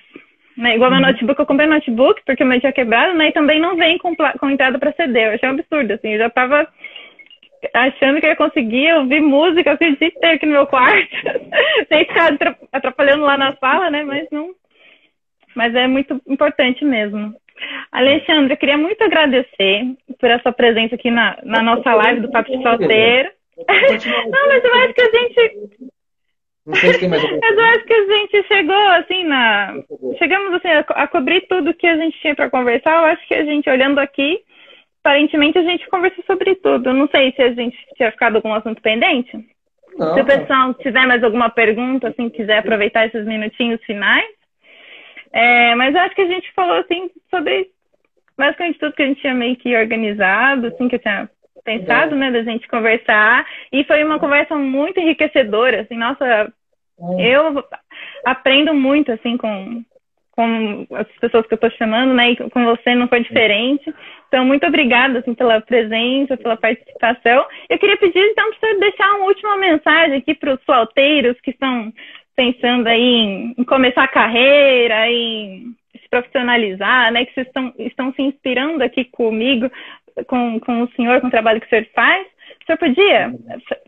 né, igual meu notebook, eu comprei notebook porque o meu tinha quebrado, né, e também não vem com, com entrada para CD, eu achei um absurdo, assim, eu já tava achando que eu ia conseguir ouvir música assim, o dia inteiro aqui no meu quarto, sem ficar atra- atrapalhando lá na sala, né, mas não, mas é muito importante mesmo. Alexandre, eu queria muito agradecer por essa presença aqui na, na nossa live do Papo de Solteiro. Não, mas eu acho que a gente Não sei se tem mais mas eu acho que a gente chegou assim na. Chegamos assim, a cobrir tudo que a gente tinha para conversar. Eu acho que a gente, olhando aqui, aparentemente a gente conversou sobre tudo. Não sei se a gente tinha ficado algum assunto pendente. Não, Se o pessoal tiver mais alguma pergunta, assim, quiser aproveitar esses minutinhos finais. É, mas eu acho que a gente falou assim sobre basicamente tudo que a gente tinha meio que organizado, assim, que eu tinha pensado, né, da gente conversar. E foi uma conversa muito enriquecedora, assim, nossa, eu aprendo muito, assim, com, com as pessoas que eu tô chamando, né? E com você não foi diferente. Então, muito obrigada, assim, pela presença, pela participação. Eu queria pedir, então, para você deixar uma última mensagem aqui para os flauteiros que estão pensando aí em, em começar a carreira, em se profissionalizar, né? Que vocês estão, estão se inspirando aqui comigo, com, com o senhor, com o trabalho que o senhor faz. O senhor podia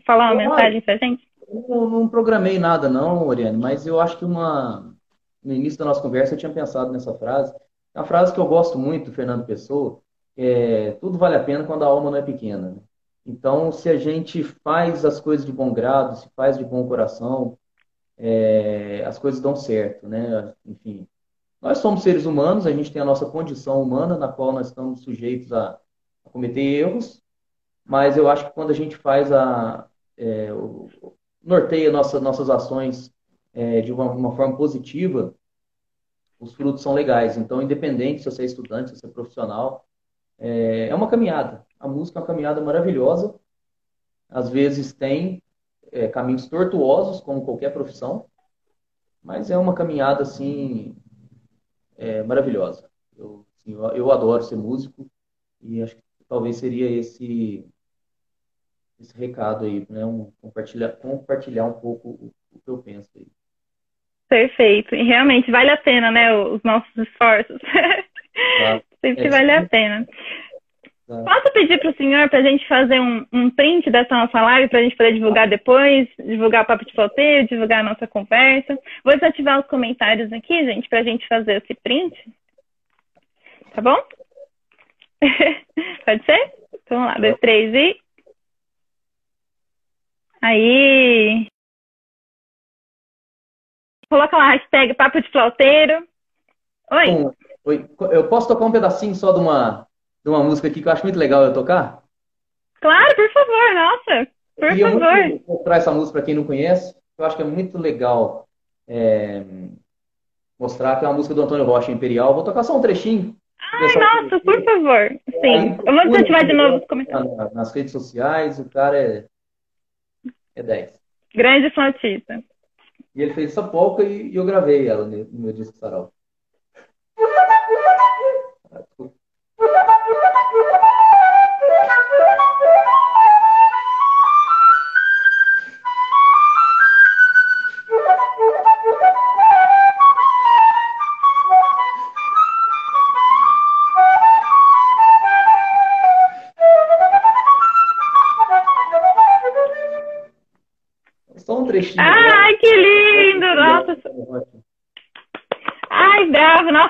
falar uma mensagem para a gente? Não, não programei nada, não, Oriane, mas eu acho que uma. No início da nossa conversa eu tinha pensado nessa frase. É uma frase que eu gosto muito do Fernando Pessoa, é tudo vale a pena quando a alma não é pequena. né? Então, se a gente faz as coisas de bom grado, se faz de bom coração, é, as coisas dão certo, né? Enfim, nós somos seres humanos, a gente tem a nossa condição humana, na qual nós estamos sujeitos a, a cometer erros, mas eu acho que quando a gente faz a, é, o- norteia nossa, nossas ações é, de uma, uma forma positiva, os frutos são legais. Então, independente se você é estudante, se você é profissional, é, é uma caminhada. A música é uma caminhada maravilhosa. Às vezes tem é, caminhos tortuosos, como qualquer profissão, mas é uma caminhada assim é, maravilhosa. Eu, assim, eu, eu adoro ser músico e acho que talvez seria esse esse recado aí, né? Um, compartilhar, compartilhar um pouco o, o que eu penso aí. Perfeito. E realmente vale a pena, né? Os nossos esforços. Tá? Sempre É. vale a pena. Posso pedir para o senhor para a gente fazer um, um print dessa nossa live para a gente poder divulgar depois, divulgar o papo de solteiro, divulgar a nossa conversa? Vou desativar os comentários aqui, gente, para a gente fazer esse print. Tá bom? Pode ser? Então, vamos lá, dois, três e. Aí. Coloca lá a hashtag papo de flauteiro. Oi. Bom, oi, eu posso tocar um pedacinho só de uma, de uma música aqui que eu acho muito legal eu tocar? Claro, por favor, nossa. Por E eu vou favor. mostrar essa música para quem não conhece. Eu acho que é muito legal é, mostrar que é uma música do Antônio Rocha Imperial. Vou tocar só um trechinho. Ai, nossa, por favor. sim. Eu vou incentivar de novo os comentários. Nas redes sociais, o cara é, é 10. Grande flautista. E ele fez essa polca e, eu gravei ela no meu disco Sarau.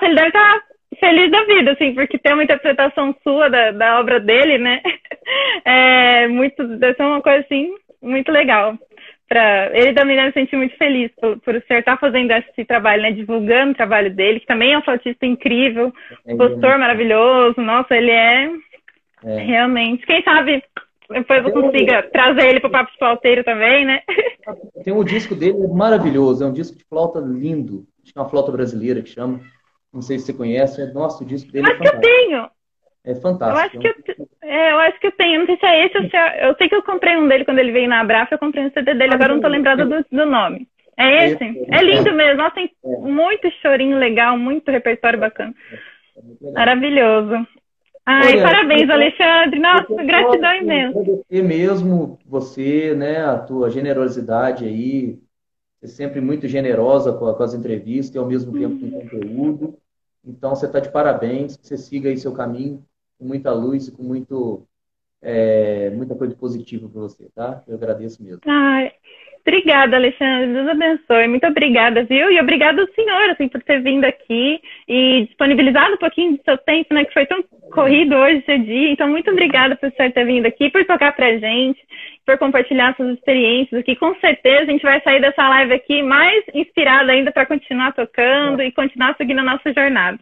Ele deve estar feliz da vida, assim, porque tem uma interpretação sua da, da obra dele, né? É muito, deve ser uma coisa, assim, muito legal. Pra, ele também deve se sentir muito feliz por, por o senhor estar fazendo esse trabalho, né? Divulgando o trabalho dele, que também é um flautista incrível, é, postor maravilhoso. Nossa, ele é, é, realmente. Quem sabe depois eu consiga trazer ele para o Papo de Flauteiro também, né? Tem um disco dele é maravilhoso, é um disco de flauta lindo. Acho que é uma flauta brasileira que chama. Não sei se você conhece. É, nossa, o disco dele é acho é que eu tenho. É fantástico. Eu acho, que eu, é, eu acho que eu tenho. Não sei se é esse ou se é... Eu sei que eu comprei um dele quando ele veio na Abrafa. Eu comprei um CD dele. Agora não tô lembrada do, do nome. É esse? É lindo mesmo. Nossa, tem muito chorinho legal, muito repertório bacana. Maravilhoso. Ai, Olha, parabéns, Alexandre. Nossa, gratidão imensa. Agradecer mesmo você, né, a tua generosidade aí, ser sempre muito generosa com, com as entrevistas e ao mesmo tempo com conteúdo. Então, você está de parabéns, que você siga aí seu caminho com muita luz e com muito, é, muita coisa positiva para você, tá? Eu agradeço mesmo. Ai, Obrigada, Alexandre. Deus abençoe. Muito obrigada, viu? E obrigada ao senhor, assim, por ter vindo aqui e disponibilizado um pouquinho do seu tempo, né? Que foi tão corrido hoje, esse dia. Então, muito obrigada por você ter vindo aqui, por tocar pra gente, por compartilhar suas experiências aqui. Com certeza a gente vai sair dessa live aqui mais inspirada ainda para continuar tocando e continuar seguindo a nossa jornada.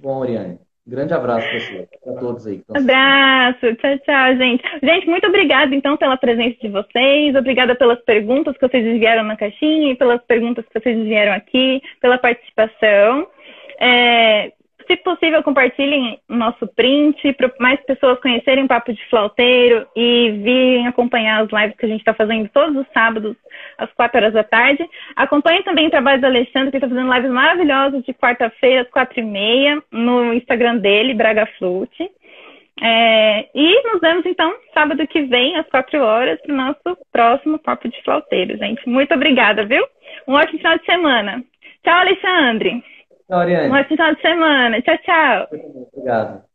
Bom, Oriane. Grande abraço você, para todos aí. Abraço, tchau, tchau, gente. Gente, muito obrigada então pela presença de vocês, obrigada pelas perguntas que vocês enviaram na caixinha e pelas perguntas que vocês enviaram aqui, pela participação. É, se possível, compartilhem nosso print para mais pessoas conhecerem o Papo de Flauteiro e virem acompanhar as lives que a gente está fazendo todos os sábados, às 4 horas da tarde. Acompanhem também o trabalho do Alexandre, que está fazendo lives maravilhosas de quarta-feira, às 4 e meia, no Instagram dele, Braga Flute. É, e nos vemos, então, sábado que vem, às 4 horas, para o nosso próximo Papo de Flauteiro, gente. Muito obrigada, viu? Um ótimo final de semana. Tchau, Alexandre! Tchau. Um ótimo final de semana. Tchau, tchau. Obrigado.